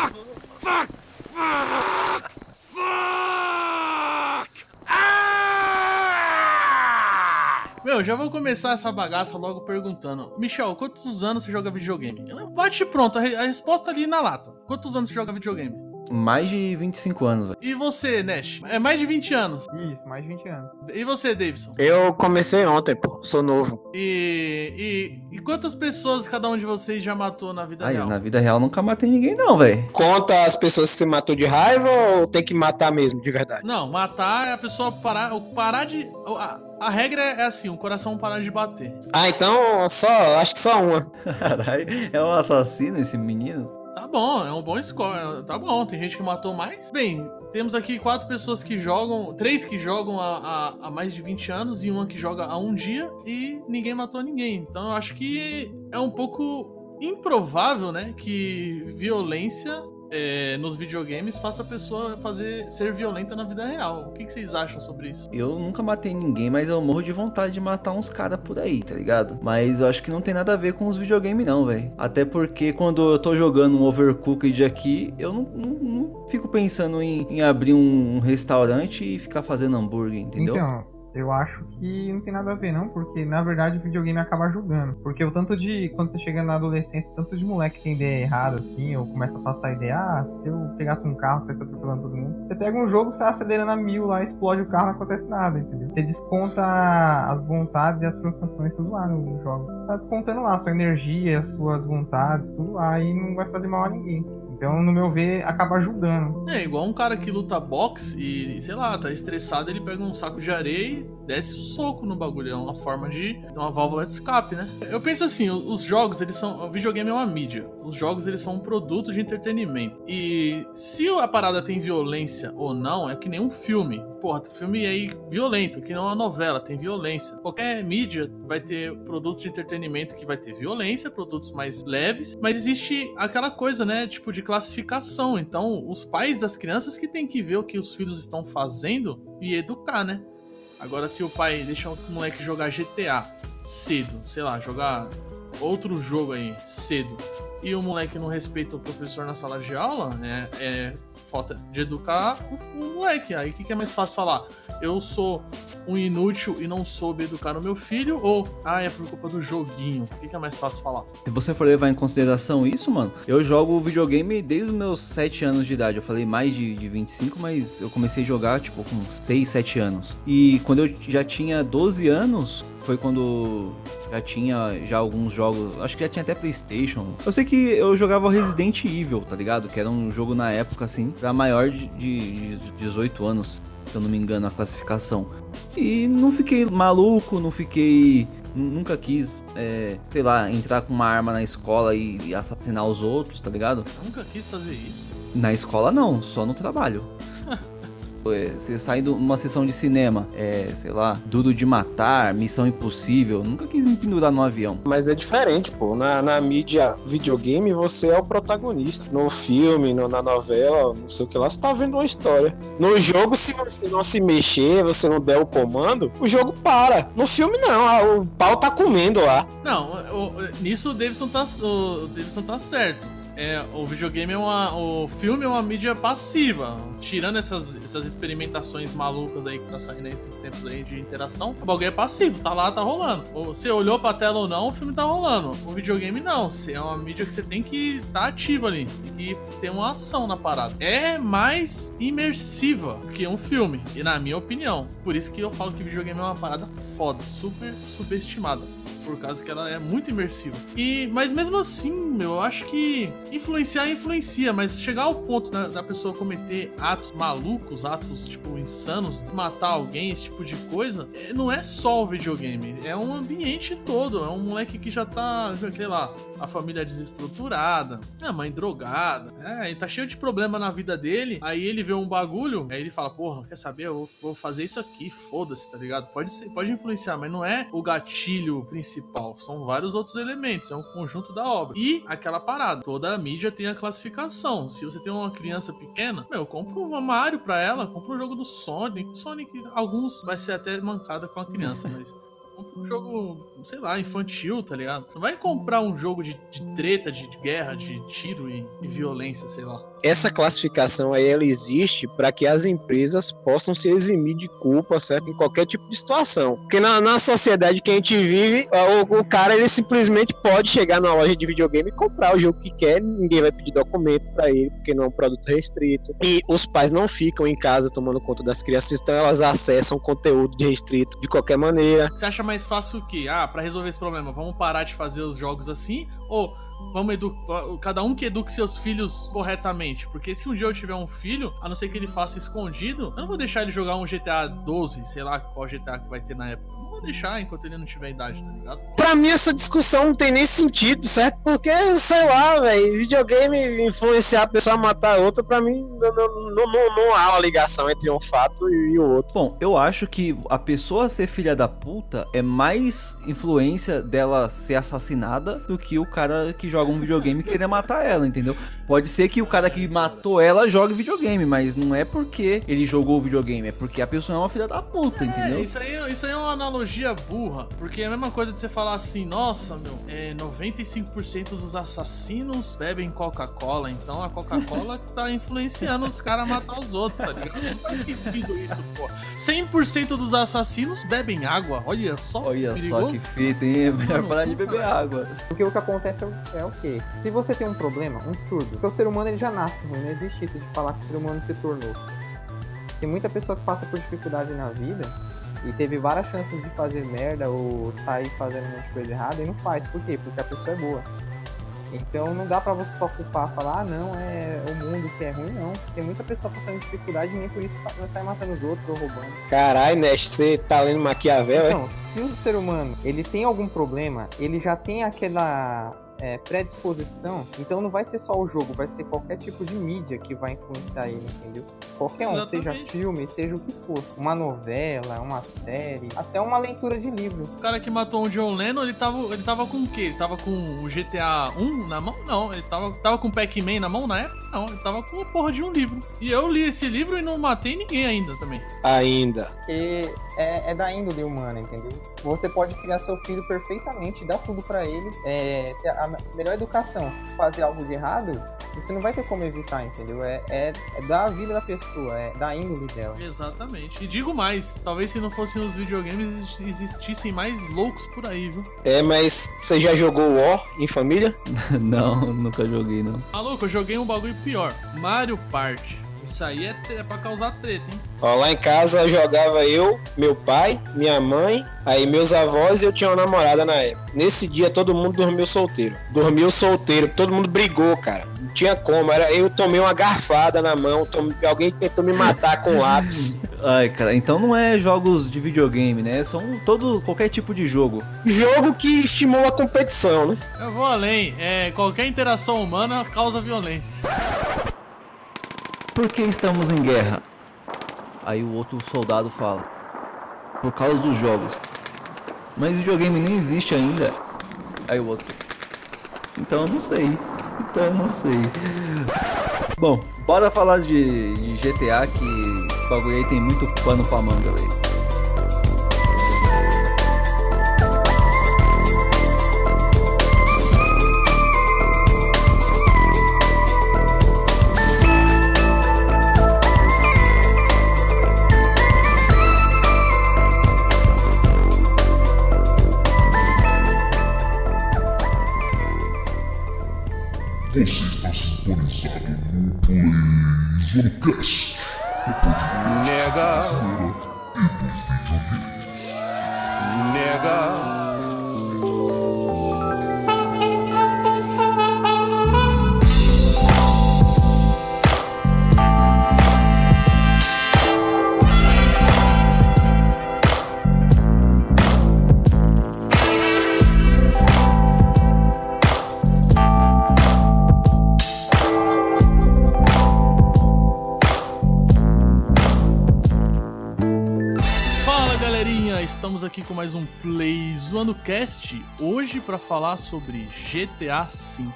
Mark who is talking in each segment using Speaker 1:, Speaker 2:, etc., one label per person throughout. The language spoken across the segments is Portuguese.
Speaker 1: Fuck! Fuck! Fuck! Fuck! Ah!
Speaker 2: Meu, já vou começar essa bagaça logo perguntando. Michel, quantos anos você joga videogame? Bate pronto, a, re- a resposta ali na lata. Quantos anos você joga videogame?
Speaker 3: Mais de 25 anos, velho.
Speaker 2: E você, Nash? É mais de 20 anos.
Speaker 4: Isso, mais de 20 anos.
Speaker 2: E você, Davidson?
Speaker 5: Eu comecei ontem, pô. Sou novo.
Speaker 2: E, e, e quantas pessoas cada um de vocês já matou na vida
Speaker 3: Aí,
Speaker 2: real?
Speaker 3: na vida real nunca matei ninguém, não, velho.
Speaker 5: Conta as pessoas que você matou de raiva ou tem que matar mesmo, de verdade?
Speaker 2: Não, matar é a pessoa parar, o parar de. A, a regra é assim, o coração parar de bater.
Speaker 5: Ah, então só, acho que só uma.
Speaker 3: Caralho, é um assassino esse menino?
Speaker 2: Tá bom, é um bom score. Tá bom, tem gente que matou mais. Bem, temos aqui quatro pessoas que jogam. Três que jogam há, há, há mais de 20 anos e uma que joga há um dia e ninguém matou ninguém. Então eu acho que é um pouco improvável, né? Que violência é, nos videogames faça a pessoa fazer ser violenta na vida real. O que, que vocês acham sobre isso?
Speaker 3: Eu nunca matei ninguém, mas eu morro de vontade de matar uns caras por aí, tá ligado? Mas eu acho que não tem nada a ver com os videogames, não, velho. Até porque quando eu tô jogando um Overcooked aqui, eu não, não- não fico pensando em, em abrir um restaurante e ficar fazendo hambúrguer, entendeu?
Speaker 4: Então, eu acho que não tem nada a ver, não, porque na verdade o videogame acaba julgando. Porque o tanto de. Quando você chega na adolescência, tanto de moleque que tem ideia errada, assim, ou começa a passar a ideia, ah, se eu pegasse um carro, saísse atropelando todo mundo. Você pega um jogo, você acelera na mil lá, explode o carro, não acontece nada, entendeu? Você desconta as vontades e as frustrações, tudo lá nos jogos. Tá descontando lá a sua energia, as suas vontades, tudo lá, e não vai fazer mal a ninguém. Então, no meu ver, acaba julgando.
Speaker 2: É, igual um cara que luta boxe e, sei lá, tá estressado, ele pega um saco de areia e desce o soco no bagulho. É uma forma de. uma válvula de escape, né? Eu penso assim, os jogos, eles são. O videogame é uma mídia. Os jogos, eles são um produto de entretenimento. E se a parada tem violência ou não, é que nem um filme. Porra, filme é aí violento, que não é uma novela, tem violência. Qualquer mídia vai ter produto de entretenimento que vai ter violência, produtos mais leves, mas existe aquela coisa, né, tipo de classificação. Então, os pais das crianças que tem que ver o que os filhos estão fazendo e educar, né? Agora, se o pai deixa o moleque jogar GTA cedo, sei lá, jogar outro jogo aí cedo, e o moleque não respeita o professor na sala de aula, né? É falta de educar o, o moleque. Aí o que, que é mais fácil falar? Eu sou um inútil e não soube educar o meu filho, ou ah, é por culpa do joguinho. O que, que é mais fácil falar?
Speaker 3: Se você for levar em consideração isso, mano, eu jogo videogame desde os meus 7 anos de idade. Eu falei mais de, de 25, mas eu comecei a jogar, tipo, com 6, 7 anos. E quando eu já tinha 12 anos, foi quando já tinha já alguns jogos, acho que já tinha até Playstation. Eu sei que eu jogava Resident Evil, tá ligado? Que era um jogo na época, assim, pra maior de, de, de 18 anos, se eu não me engano, a classificação. E não fiquei maluco, não fiquei Nunca quis, é, sei lá, entrar com uma arma na escola e, e assassinar os outros, tá ligado?
Speaker 2: Nunca quis fazer isso.
Speaker 3: Na escola não, só no trabalho. Você sai de uma sessão de cinema, é, sei lá, Duro de Matar, Missão Impossível, nunca quis me pendurar no avião.
Speaker 5: Mas é diferente, pô. Na, na mídia videogame, você é o protagonista. No filme, no- na novela, não sei o que lá, você tá vendo uma história. No jogo, se você não se mexer, você não der o comando, o jogo para. No filme, não. ah, O pau tá comendo lá.
Speaker 2: Não, o- o- nisso o Davidson tá, o Davidson tá certo. É, o videogame é uma. O filme é uma mídia passiva. Tirando essas, essas experimentações malucas aí que tá saindo nesses tempos aí de interação, o bagulho é passivo, tá lá, tá rolando. Você olhou pra tela ou não, o filme tá rolando. O videogame não. É uma mídia que você tem que estar tá ativo ali. Você tem que ter uma ação na parada. É mais imersiva do que um filme, e na minha opinião. Por isso que eu falo que videogame é uma parada foda, super subestimada por causa que ela é muito imersiva. E mas mesmo assim, eu acho que influenciar influencia, mas chegar ao ponto da, da pessoa cometer atos malucos, atos tipo insanos, matar alguém, esse tipo de coisa, é, não é só o videogame, é um ambiente todo, é um moleque que já tá, sei lá, a família desestruturada, a mãe drogada, é, e tá cheio de problema na vida dele, aí ele vê um bagulho, aí ele fala, porra, quer saber, eu vou, vou fazer isso aqui, foda-se, tá ligado? Pode ser, pode influenciar, mas não é o gatilho principal, são vários outros elementos, é um conjunto da obra. E aquela parada, toda mídia tem a classificação. Se você tem uma criança pequena, meu, compra um Mario pra ela, compra um jogo do Sonic, Sonic, alguns vai ser até mancada com a criança, mas Compra um jogo, sei lá, infantil, tá ligado? Não vai comprar um jogo de, de treta, de, guerra, de tiro e, e violência, sei lá.
Speaker 5: Essa classificação aí, ela existe para que as empresas possam se eximir de culpa, certo? Em qualquer tipo de situação. Porque na, na sociedade que a gente vive, o, o cara, ele simplesmente pode chegar na loja de videogame e comprar o jogo que quer, ninguém vai pedir documento para ele, porque não é um produto restrito. E os pais não ficam em casa tomando conta das crianças, então elas acessam conteúdo de restrito de qualquer maneira.
Speaker 2: Você acha mais fácil o quê? Ah, pra resolver esse problema, vamos parar de fazer os jogos assim? Ou vamos educar. Cada um que eduque seus filhos corretamente. Porque se um dia eu tiver um filho, a não ser que ele faça escondido, eu não vou deixar ele jogar um GTA 12, sei lá qual GTA que vai ter na época. Vou deixar enquanto ele não tiver idade, tá ligado?
Speaker 5: Pra mim, essa discussão não tem nem sentido, certo? Porque, sei lá, velho, videogame influenciar a pessoa a matar a outra, pra mim, não, não, não, não- não há uma ligação entre um fato e o outro.
Speaker 3: Bom, eu acho que a pessoa ser filha da puta é mais influência dela ser assassinada do que o cara que joga um videogame querer matar ela, entendeu? Pode ser que o cara que matou ela jogue videogame, mas não é porque ele jogou o videogame, é porque a pessoa é uma filha da puta,
Speaker 2: É,
Speaker 3: entendeu?
Speaker 2: isso aí, isso aí é uma analogia burra. Porque é a mesma coisa de você falar assim, nossa, meu, é 95% dos assassinos bebem Coca-Cola, então a Coca-Cola tá influenciando os caras a matar os outros, tá ligado? Não faz sentido isso, pô. 100% dos assassinos bebem água, olha só.
Speaker 3: Olha só que fita, hein? É melhor parar de beber água.
Speaker 4: Porque o que acontece é o, é o quê? Se você tem um problema, um distúrbio, porque o ser humano ele já nasce ruim, não existe isso de falar que o ser humano se tornou. Tem muita pessoa que passa por dificuldade na vida e teve várias chances de fazer merda ou sair fazendo um monte de coisa errada e não faz. Por quê? Porque a pessoa é boa. Então não dá pra você só culpar, falar, ah não, é o mundo que é ruim, não. Tem muita pessoa passando dificuldade e nem por isso vai sair matando os outros ou roubando.
Speaker 5: Caralho, Nest, você tá lendo Maquiavel, é?
Speaker 4: Então, se o ser humano ele tem algum problema, ele já tem aquela é, predisposição, então não vai ser só o jogo, vai ser qualquer tipo de mídia que vai influenciar ele, entendeu? Qualquer um, seja
Speaker 2: Exatamente.
Speaker 4: filme, seja o que for. Uma novela, uma série, até uma leitura de livro.
Speaker 2: O cara que matou o John Lennon, ele tava, ele tava com o quê? Ele tava com o GTA 1 na mão? Não. Ele tava, tava com o Pac-Man na mão na época? Não. Ele tava com a porra de um livro. E eu li esse livro e não matei ninguém ainda também.
Speaker 5: Ainda.
Speaker 4: Porque é, é da índole humana, entendeu? Você pode criar seu filho perfeitamente, dar tudo pra ele, é, ter a melhor educação. Fazer algo de errado, você não vai ter como evitar, entendeu? É, é, é da vida da pessoa, é da índole dela.
Speaker 2: Exatamente. E digo mais, talvez se não fossem os videogames, exist- existissem mais loucos por aí, viu?
Speaker 5: É, mas você já jogou War em família?
Speaker 3: Não, nunca joguei, não.
Speaker 2: Maluco, eu joguei um bagulho pior. Mario Party. Isso aí é, é pra causar treta, hein?
Speaker 5: Ó, lá em casa jogava eu, meu pai, minha mãe, aí meus avós e eu tinha uma namorada na época. Nesse dia todo mundo dormiu solteiro. Dormiu solteiro, todo mundo brigou, cara. Não tinha como, era, eu tomei uma garfada na mão, tom- alguém tentou me matar com lápis.
Speaker 3: Ai, cara, então não é jogos de videogame, né? São todo qualquer tipo de jogo.
Speaker 5: Jogo que estimula a competição, né?
Speaker 2: Eu vou além. É, qualquer interação humana causa violência.
Speaker 3: Por que estamos em guerra? Aí o outro soldado fala: Por causa dos jogos. Mas videogame nem existe ainda. Aí o outro: Então eu não sei. Então eu não sei. Bom, bora falar de, de GTA que o bagulho aí tem muito pano pra manga, velho.
Speaker 6: Você está sintonizado no PlayZonecast, o podcast
Speaker 1: Nega,
Speaker 6: e dos videogames.
Speaker 2: Zoando Cast, hoje para falar sobre GTA V.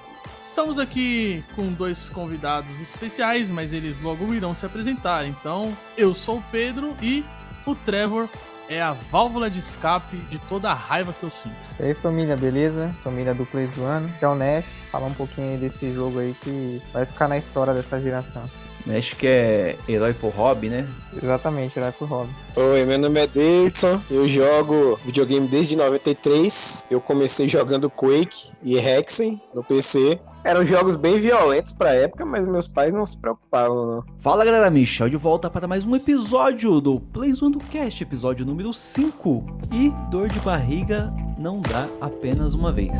Speaker 2: Estamos aqui com dois convidados especiais, mas eles logo irão se apresentar. Então, eu sou o Pedro e o Trevor é a válvula de escape de toda a raiva que eu sinto.
Speaker 4: E aí família, beleza? Família do Play Zoando, que é o Nash, falar um pouquinho desse jogo aí que vai ficar na história dessa geração.
Speaker 3: Acho que é herói por hobby, né?
Speaker 4: Exatamente, era pro Hobby.
Speaker 5: Oi, meu nome é Davidson, eu jogo videogame desde 93. Eu comecei jogando Quake e Hexen no PC. Eram jogos bem violentos pra época, mas meus pais não se preocupavam, não.
Speaker 3: Fala galera, Michel de volta para mais um episódio do Plays One do Cast, episódio número 5. E dor de barriga não dá apenas uma vez.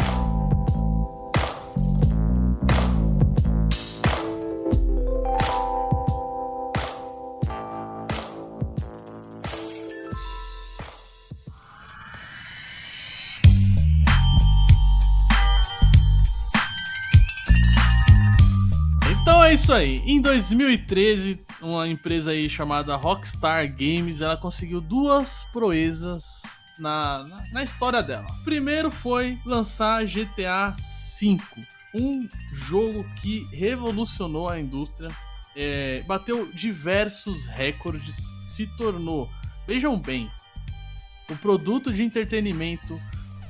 Speaker 2: Isso aí. Em 2013, uma empresa aí chamada Rockstar Games, ela conseguiu duas proezas na, na, na história dela. Primeiro foi lançar GTA V, um jogo que revolucionou a indústria, é, bateu diversos recordes, se tornou, vejam bem, o produto de entretenimento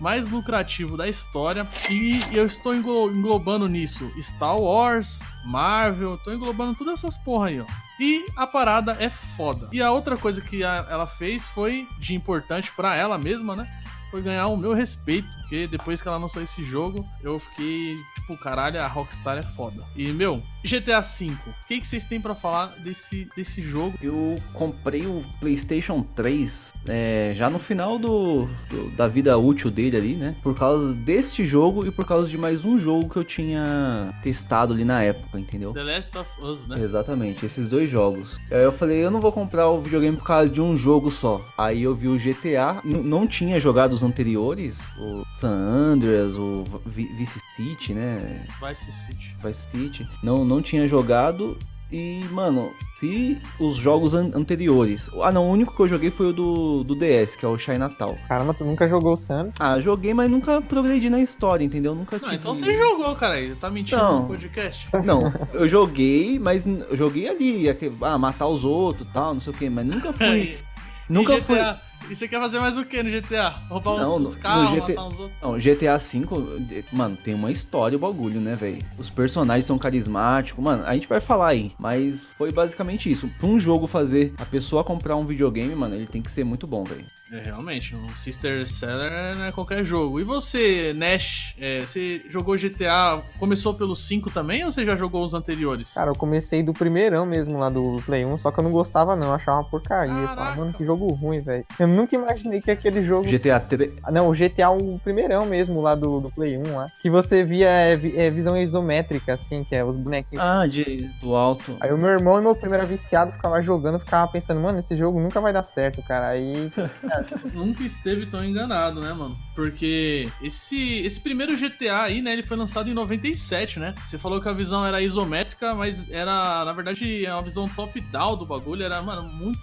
Speaker 2: mais lucrativo da história. E eu estou englo- englobando nisso Star Wars, Marvel, tô englobando todas essas porra aí, ó. E a parada é foda. E a outra coisa que a- ela fez foi de importante pra ela mesma, né? Foi ganhar o meu respeito, porque depois que ela lançou esse jogo, eu fiquei tipo, caralho, a Rockstar é foda. E, meu, GTA V, o que, que vocês têm pra falar desse, desse jogo?
Speaker 3: Eu comprei o PlayStation 3 é, já no final do, do- da vida útil dele ali, né? Por causa deste jogo e por causa de mais um jogo que eu tinha testado ali na época, entendeu?
Speaker 2: The Last of Us, né?
Speaker 3: Exatamente, esses dois jogos. Aí eu falei, eu não vou comprar o videogame por causa de um jogo só. Aí eu vi o GTA, não tinha jogado os anteriores, o San Andreas, o Vi- Vice City, né?
Speaker 2: Vice City.
Speaker 3: Vice City. Não, não tinha jogado. E, mano, se os jogos an- anteriores. Ah, não, o único que eu joguei foi o do, do DS, que é o Chinatown.
Speaker 4: Caramba, tu nunca jogou o Sam?
Speaker 3: Ah, joguei, mas nunca progredi na história, entendeu? Nunca
Speaker 2: Não,
Speaker 3: tive...
Speaker 2: então você jogou, cara. Tá mentindo
Speaker 3: Não.
Speaker 2: no podcast?
Speaker 3: Não, eu joguei, mas eu joguei ali, ah, matar os outros e tal, não sei o que, mas nunca fui. Nunca
Speaker 2: e
Speaker 3: fui.
Speaker 2: GTA? E você quer fazer mais o que no GTA? Roubar
Speaker 3: Não,
Speaker 2: uns carros,
Speaker 3: no GT
Speaker 2: matar uns outros?
Speaker 3: Não, GTA V, mano, tem uma história o bagulho, né, velho? Os personagens são carismáticos, mano, a gente vai falar aí, mas foi basicamente isso. Pra um jogo fazer a pessoa comprar um videogame, mano, ele tem que ser muito bom, velho.
Speaker 2: É, realmente, um Sister Seller não é qualquer jogo. E você, Nash, é, você jogou GTA, começou pelo 5 também ou você já jogou os anteriores?
Speaker 4: Cara, eu comecei do primeirão mesmo lá do Play 1, só que eu não gostava não, eu achava uma porcaria. Eu falava, mano, que jogo ruim, velho. Eu nunca imaginei que aquele jogo...
Speaker 3: GTA 3,
Speaker 4: Ah, Não, o GTA, o primeirão mesmo lá do, do Play 1 lá, que você via é, é, visão isométrica, assim, que é os bonequinhos.
Speaker 3: ah, de, do alto.
Speaker 4: Aí o meu irmão e meu primo era viciado, ficava jogando, ficava pensando, mano, esse jogo nunca vai dar certo, cara. Aí,
Speaker 2: Nunca esteve tão enganado, né, mano? Porque esse, esse primeiro GTA aí, né, ele foi lançado em 97, né? Você falou que a visão era isométrica, mas era, na verdade, é uma visão top-down do bagulho. Era, mano, muito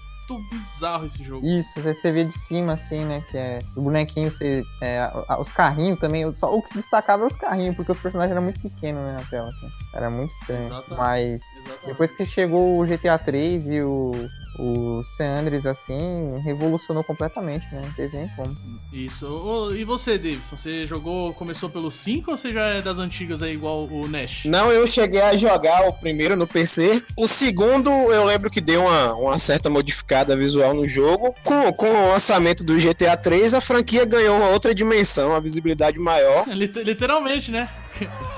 Speaker 2: bizarro esse jogo.
Speaker 4: isso, você, vê de cima, assim, né, que é o bonequinho, você, é, os carrinhos também, só o que destacava era os carrinhos, porque os personagens eram muito pequenos, né, na tela, assim. Era muito estranho.
Speaker 2: Exatamente.
Speaker 4: Mas
Speaker 2: Exatamente.
Speaker 4: depois que chegou o GTA 3 e o, o San Andreas, assim, revolucionou completamente, né, não teve nem como.
Speaker 2: Isso. Ô, E você, Davidson? Você jogou, começou pelo 5 ou você já é das antigas aí, igual o Nash?
Speaker 5: Não, eu cheguei a jogar o primeiro no PC. O segundo, eu lembro que deu uma, uma certa modificada visual no jogo. Com, com o lançamento do GTA 3, a franquia ganhou uma outra dimensão, uma visibilidade maior.
Speaker 2: Lit- Literalmente, né?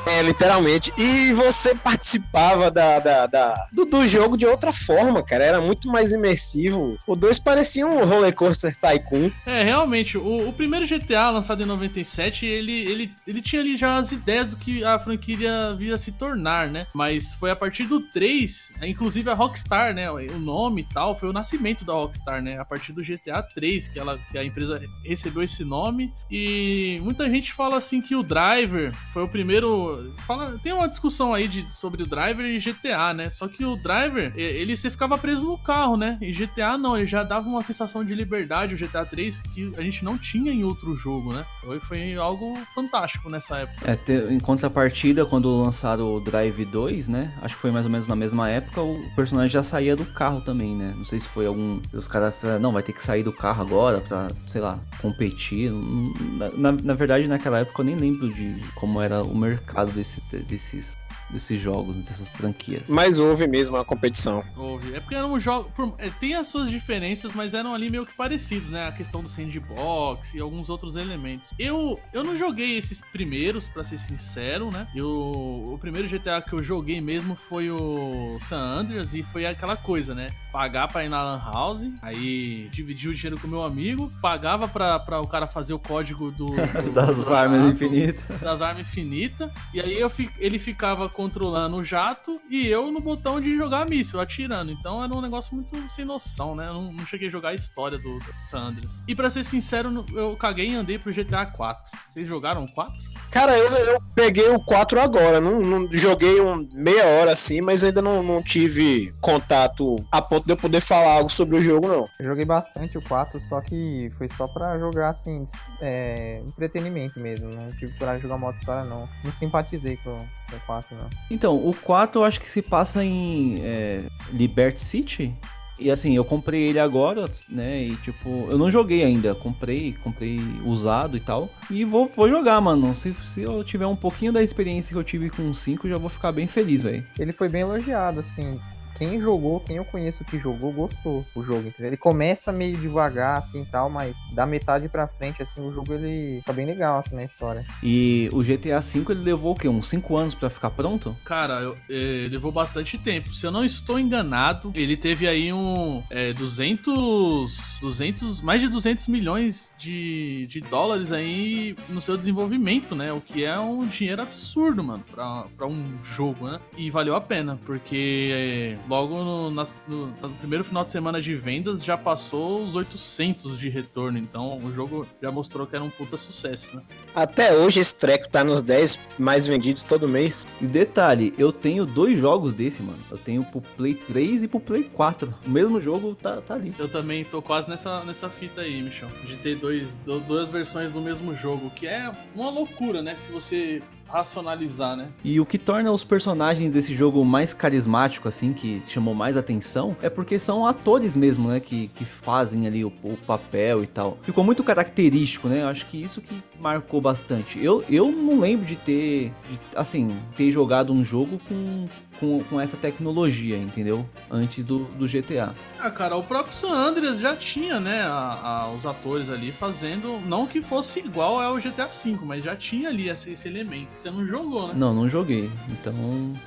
Speaker 5: É, literalmente. E você participava da, da, da- do, do jogo de outra forma, cara. Era muito mais imersivo. O 2 parecia um roller coaster tycoon.
Speaker 2: É, realmente, o, o primeiro GTA, lançado em 97, ele, ele, ele tinha ali já as ideias do que a franquia viria a se tornar, né? Mas foi a partir do 3, inclusive a Rockstar, né? O nome e tal, foi o nascimento da Rockstar, né? A partir do GTA 3, que, ela, que a empresa recebeu esse nome. E muita gente fala assim que o Driver foi o primeiro primeiro. Fala, tem uma discussão aí de, sobre o driver e GTA, né? Só que o driver, ele você ficava preso no carro, né? E GTA não, ele já dava uma sensação de liberdade, o GTA 3, que a gente não tinha em outro jogo, né? Foi, foi algo fantástico nessa época.
Speaker 3: É, te- em contrapartida, quando lançaram o Drive 2, né? Acho que foi mais ou menos na mesma época, o personagem já saía do carro também, né? Não sei se foi algum. Os caras falaram, não, vai ter que sair do carro agora pra, sei lá, competir. Na, na, na verdade, naquela época eu nem lembro de como era mercado desse, desses, desses jogos, dessas franquias.
Speaker 5: Mas houve mesmo a competição.
Speaker 2: Houve. É porque eram jogos. por- é, Tem as suas diferenças, mas eram ali meio que parecidos, né? A questão do sandbox e alguns outros elementos. Eu, eu não joguei esses primeiros, pra ser sincero, né? Eu, o primeiro GTA que eu joguei mesmo foi o San Andreas e foi aquela coisa, né? Pagar pra ir na Lan House, aí dividir o dinheiro com o meu amigo, pagava pra, pra o cara fazer o código do. do-
Speaker 3: das
Speaker 2: do
Speaker 3: armas infinitas.
Speaker 2: das armas infinitas. E aí eu fi- ele ficava controlando o jato e eu no botão de jogar míssil, atirando. Então era um negócio muito sem noção, né? Eu não, não cheguei a jogar a história do, do San Andreas. E pra ser sincero, eu caguei e andei pro GTA 4. Vocês jogaram o 4?
Speaker 5: Cara, eu, eu peguei o 4 agora. Não, não- joguei um meia hora assim, mas ainda não, não tive contato a ponto de eu poder falar algo sobre o jogo, não.
Speaker 4: Eu joguei bastante o 4, só que foi só pra jogar assim, é, entretenimento mesmo. Não tive coragem de jogar modo história, não. Não simpatizei com, com o 4, não.
Speaker 3: Então, o 4 eu acho que se passa em é, Liberty City. E assim, eu comprei ele agora, né? E tipo, eu não joguei ainda. Comprei, comprei usado e tal. E vou, vou jogar, mano. Se, se eu tiver um pouquinho da experiência que eu tive com o 5, já vou ficar bem feliz, velho.
Speaker 4: Ele foi bem elogiado, assim. Quem jogou, quem eu conheço que jogou, gostou o jogo, entendeu? Ele começa meio devagar, assim, tal, mas da metade pra frente, assim, o jogo, ele tá bem legal, assim, na história.
Speaker 3: E o GTA V ele levou o quê? Uns 5 anos pra ficar pronto?
Speaker 2: Cara, eu- eh, levou bastante tempo. Se eu não estou enganado, ele teve aí um eh, 200, 200, mais de 200 milhões de, de dólares aí no seu desenvolvimento, né? O que é um dinheiro absurdo, mano, pra, pra um jogo, né? E valeu a pena, porque eh, logo no, nas- no- no primeiro final de semana de vendas já passou os 800 de retorno. Então o jogo já mostrou que era um puta sucesso, né?
Speaker 5: Até hoje esse treco tá nos 10 mais vendidos todo mês.
Speaker 3: E detalhe, eu tenho dois jogos desse, mano. Eu tenho pro Play 3 e pro Play 4. O mesmo jogo tá, tá ali.
Speaker 2: Eu também tô quase nessa, nessa fita aí, Michel. De ter dois, do- duas versões do mesmo jogo, que é uma loucura, né? Se você racionalizar, né?
Speaker 3: E o que torna os personagens desse jogo mais carismático, assim, que chamou mais atenção, é porque são atores mesmo, né? Que, que fazem ali o, o papel e tal. Ficou muito característico, né? Eu acho que isso que marcou bastante. Eu, eu não lembro de ter, de, assim, ter jogado um jogo com, com, com essa tecnologia, entendeu? Antes do, do GTA.
Speaker 2: Ah, cara, o próprio San Andreas já tinha, né, a- a- os atores ali fazendo, não que fosse igual ao GTA V, mas já tinha ali esse, esse elemento. Você não jogou, né?
Speaker 3: Não, não joguei. Então,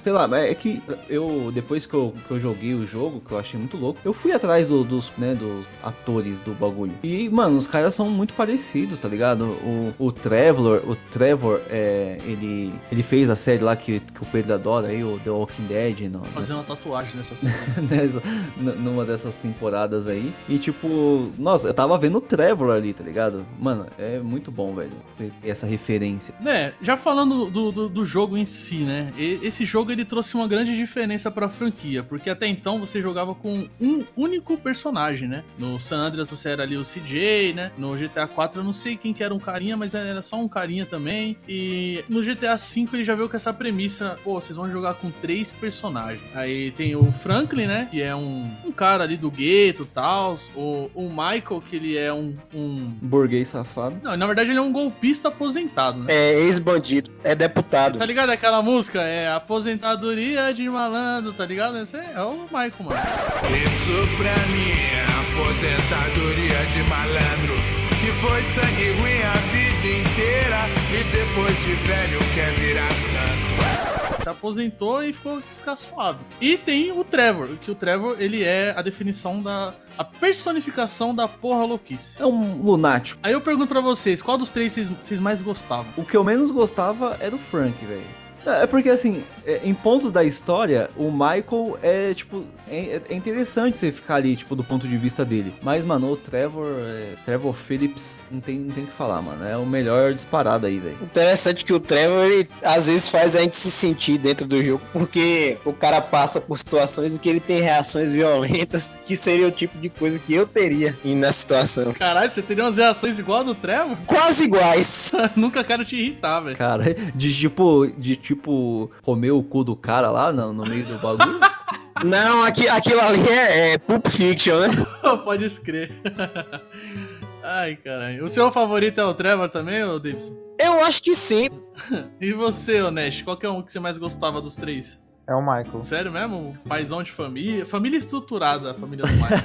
Speaker 3: sei lá, é que eu depois que eu, que eu joguei o jogo, que eu achei muito louco, eu fui atrás do- dos, né, dos atores do bagulho. E, mano, os caras são muito parecidos, tá ligado? O, o Trevor, o Trevor, é, ele, ele fez a série lá que, que o Pedro adora aí, o The Walking Dead, no,
Speaker 2: Fazer uma tatuagem nessa série.
Speaker 3: nessa- n- numa dessas temporadas aí. E tipo, nossa, eu tava vendo o Trevor ali, tá ligado? Mano, é muito bom, velho, essa referência.
Speaker 2: né, já falando do, do, do jogo em si, né? Esse jogo ele trouxe uma grande diferença pra franquia, porque até então você jogava com um único personagem, né? No San Andreas você era ali o CJ, né? No GTA 4 eu não sei quem que era um carinha, mas era só um carinha também. E no GTA 5 ele já veio com essa premissa, pô, vocês vão jogar com três personagens. Aí tem o Franklin, né? Que é um, um cara ali do gueto e tal. O, o Michael, que ele é um- um
Speaker 3: Burguês safado.
Speaker 2: não, na verdade ele é um golpista aposentado, né?
Speaker 5: É ex-bandido, é deputado.
Speaker 2: Tá ligado aquela música? É Aposentadoria de Malandro, tá ligado? Esse é, é o Michael, mano.
Speaker 7: Isso pra mim é aposentadoria de malandro Que foi sangue ruim a vida inteira E depois de velho quer virar santo
Speaker 2: Se aposentou e ficou ficar suave. E tem o Trevor, que o Trevor, ele é a definição da... A personificação da porra louquice.
Speaker 3: É um lunático.
Speaker 2: Aí eu pergunto pra vocês, qual dos três vocês, vocês mais gostavam?
Speaker 3: O que eu menos gostava era o Frank, velho. É porque assim, é, em pontos da história, o Michael é tipo. É, é interessante você ficar ali, tipo, do ponto de vista dele. Mas, mano, o Trevor. é, Trevor Phillips não tem, não tem o que falar, mano. É o melhor disparado aí, velho.
Speaker 5: Interessante que o Trevor, ele às vezes faz a gente se sentir dentro do jogo, porque o cara passa por situações em que ele tem reações violentas, que seria o tipo de coisa que eu teria indo na situação.
Speaker 2: Caralho, você teria umas reações igual a do Trevor?
Speaker 5: Quase iguais.
Speaker 2: Nunca quero te irritar, velho.
Speaker 3: Cara, de tipo. De tipo. Comer o cu do cara lá no, no meio do bagulho.
Speaker 5: Não, aqui, aquilo ali é, é Pulp Fiction, né?
Speaker 2: Pode escrever. Ai, caralho. O seu favorito é o Trevor também, ô Davidson?
Speaker 5: Eu acho que sim.
Speaker 2: E você, ô Nash? Qual que é um que você mais gostava dos três?
Speaker 4: É o Michael.
Speaker 2: Sério mesmo? Paizão de família? Família estruturada, a família do Michael.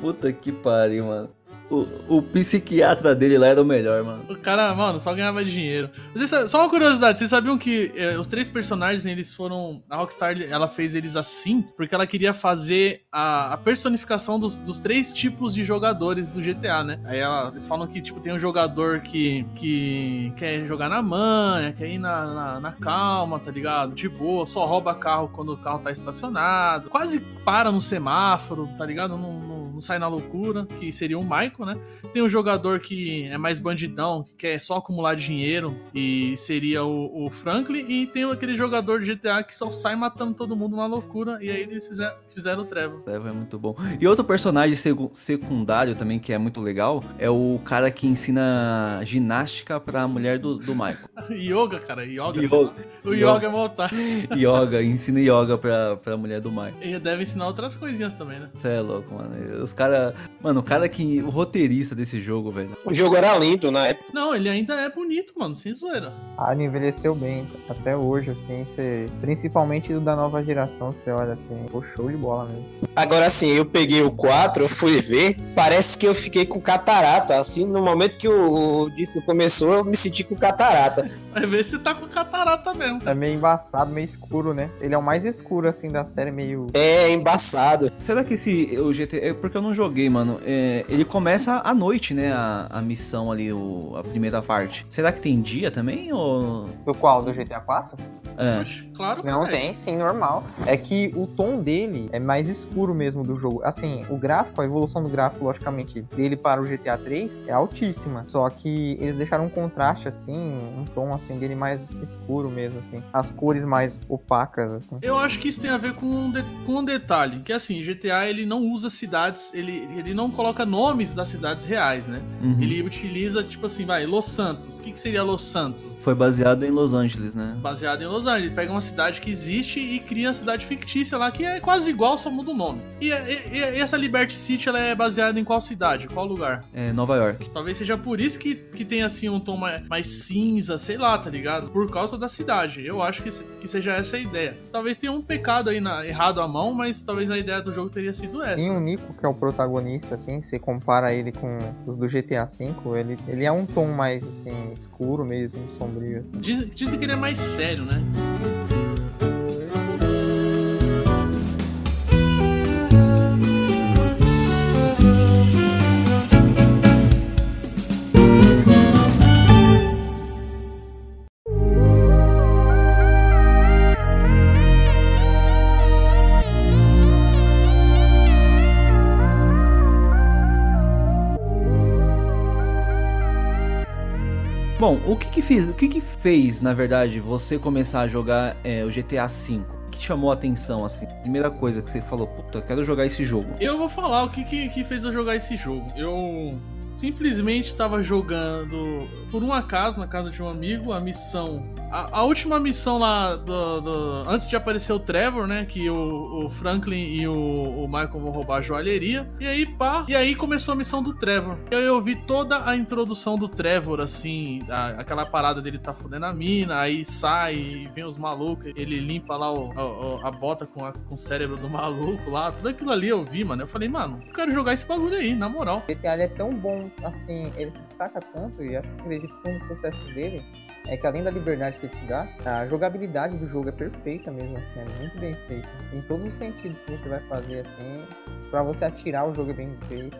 Speaker 3: Puta que pariu, mano. O, psiquiatra dele lá era o melhor, mano.
Speaker 2: O cara, mano, só ganhava dinheiro. É- só uma curiosidade, vocês sabiam que eh, os três personagens, eles foram. A Rockstar, ela fez eles assim, porque ela queria fazer a, a personificação dos, dos três tipos de jogadores do GTA, né? Aí ela- eles falam que, tipo, tem um jogador que, que quer jogar na manha, quer ir na, na, na calma, tá ligado? De boa, só rouba carro quando o carro tá estacionado, quase para no semáforo, tá ligado? Não, não, não sai na loucura, que seria o Michael, né? Tem um jogador que é mais bandidão, que quer só acumular dinheiro, e seria o, o Franklin. E tem aquele jogador de GTA que só sai matando todo mundo na loucura. E aí eles fizeram, fizeram o Trevor.
Speaker 3: Trevor é muito bom. E outro personagem secundário também que é muito legal é o cara que ensina ginástica pra mulher do, do Michael.
Speaker 2: Yoga, cara, yoga.
Speaker 3: Yoga.
Speaker 2: O yoga é voltar.
Speaker 3: yoga, ensina yoga pra, pra mulher do Michael.
Speaker 2: E deve ensinar outras coisinhas também, né?
Speaker 3: Você é louco, mano. Os caras. Mano, o cara que. O roteirista desse jogo, velho.
Speaker 5: O jogo era lindo na época.
Speaker 2: Não, ele ainda é bonito, mano, sem zoeira.
Speaker 4: Ah, ele envelheceu bem. Até hoje, assim, você... principalmente do da nova geração, você olha assim, pô, show de bola mesmo.
Speaker 5: Agora assim, eu peguei o 4, eu fui ver, parece que eu fiquei com catarata. Assim, no momento que o, o disco começou, eu me senti com catarata.
Speaker 2: Vai ver se tá com catarata mesmo.
Speaker 4: É meio embaçado, meio escuro, né? Ele é o mais escuro, assim, da série, meio...
Speaker 5: É embaçado.
Speaker 3: Será que esse. O GT. É porque eu não joguei, mano. É, ele começa à noite, né? A, a missão ali, o, a primeira parte. Será que tem dia também? Ou.
Speaker 4: Do qual? Do GTA 4?
Speaker 3: É.
Speaker 2: Claro que
Speaker 4: Não,
Speaker 2: é.
Speaker 4: tem, sim, normal. É que o tom dele é mais escuro mesmo do jogo. Assim, o gráfico, a evolução do gráfico, logicamente, dele para o GTA 3 é altíssima. Só que eles deixaram um contraste, assim, um tom, assim, dele mais escuro mesmo, assim. As cores mais opacas, assim.
Speaker 2: Eu acho que isso tem a ver com um, de- com um detalhe, que assim, GTA ele não usa cidades, ele, ele não coloca nomes das cidades reais, né?
Speaker 3: Uhum.
Speaker 2: Ele utiliza, tipo assim, vai, Los Santos. O que, que seria Los Santos?
Speaker 3: Foi baseado em Los Angeles, né?
Speaker 2: Baseado em Los Angeles. Ele pega uma cidade que existe e cria uma cidade fictícia lá, que é quase igual, só muda o nome. E, e- e essa Liberty City, ela é baseada em qual cidade? Qual lugar?
Speaker 3: É Nova York.
Speaker 2: Talvez seja por isso que, que tem assim um tom mais, mais cinza, sei lá, tá ligado? Por causa da cidade. Eu acho que, que seja essa a ideia. Talvez tenha um pecado aí na- errado à mão, mas talvez a ideia do jogo teria sido essa.
Speaker 4: Sim, o Nico, que é o protagonista, assim, você compara ele com os do GTA V, ele, ele é um tom mais, assim, escuro mesmo, sombrio, assim.
Speaker 2: Diz- dizem que ele é mais sério, né?
Speaker 3: O que que, o que que fez, na verdade, você começar a jogar é, o GTA V? O que chamou a atenção, assim? Primeira coisa que você falou, puta, quero jogar esse jogo.
Speaker 2: Eu vou falar o que, que, que fez eu jogar esse jogo. Eu simplesmente estava jogando por um acaso na casa de um amigo a missão. A, a última missão lá do, do- antes de aparecer o Trevor, né? Que o, o Franklin e o, o Michael vão roubar a joalheria. E aí, pá. E aí começou a missão do Trevor. Eu, eu vi toda a introdução do Trevor, assim, a- aquela parada dele tá fudendo a mina, aí sai e vem os malucos, ele limpa lá o- a, a- bota com, com o cérebro do maluco lá. Tudo aquilo ali eu vi, mano. Eu falei, mano, eu quero jogar esse bagulho aí, na moral.
Speaker 4: Ele é tão bom, assim, ele se destaca tanto, e acho que acredito que um dos sucessos dele é que além da liberdade que ele te dá, a jogabilidade do jogo é perfeita mesmo, assim, é muito bem feita. Em todos os sentidos que você vai fazer, assim, pra você atirar o jogo é bem feito,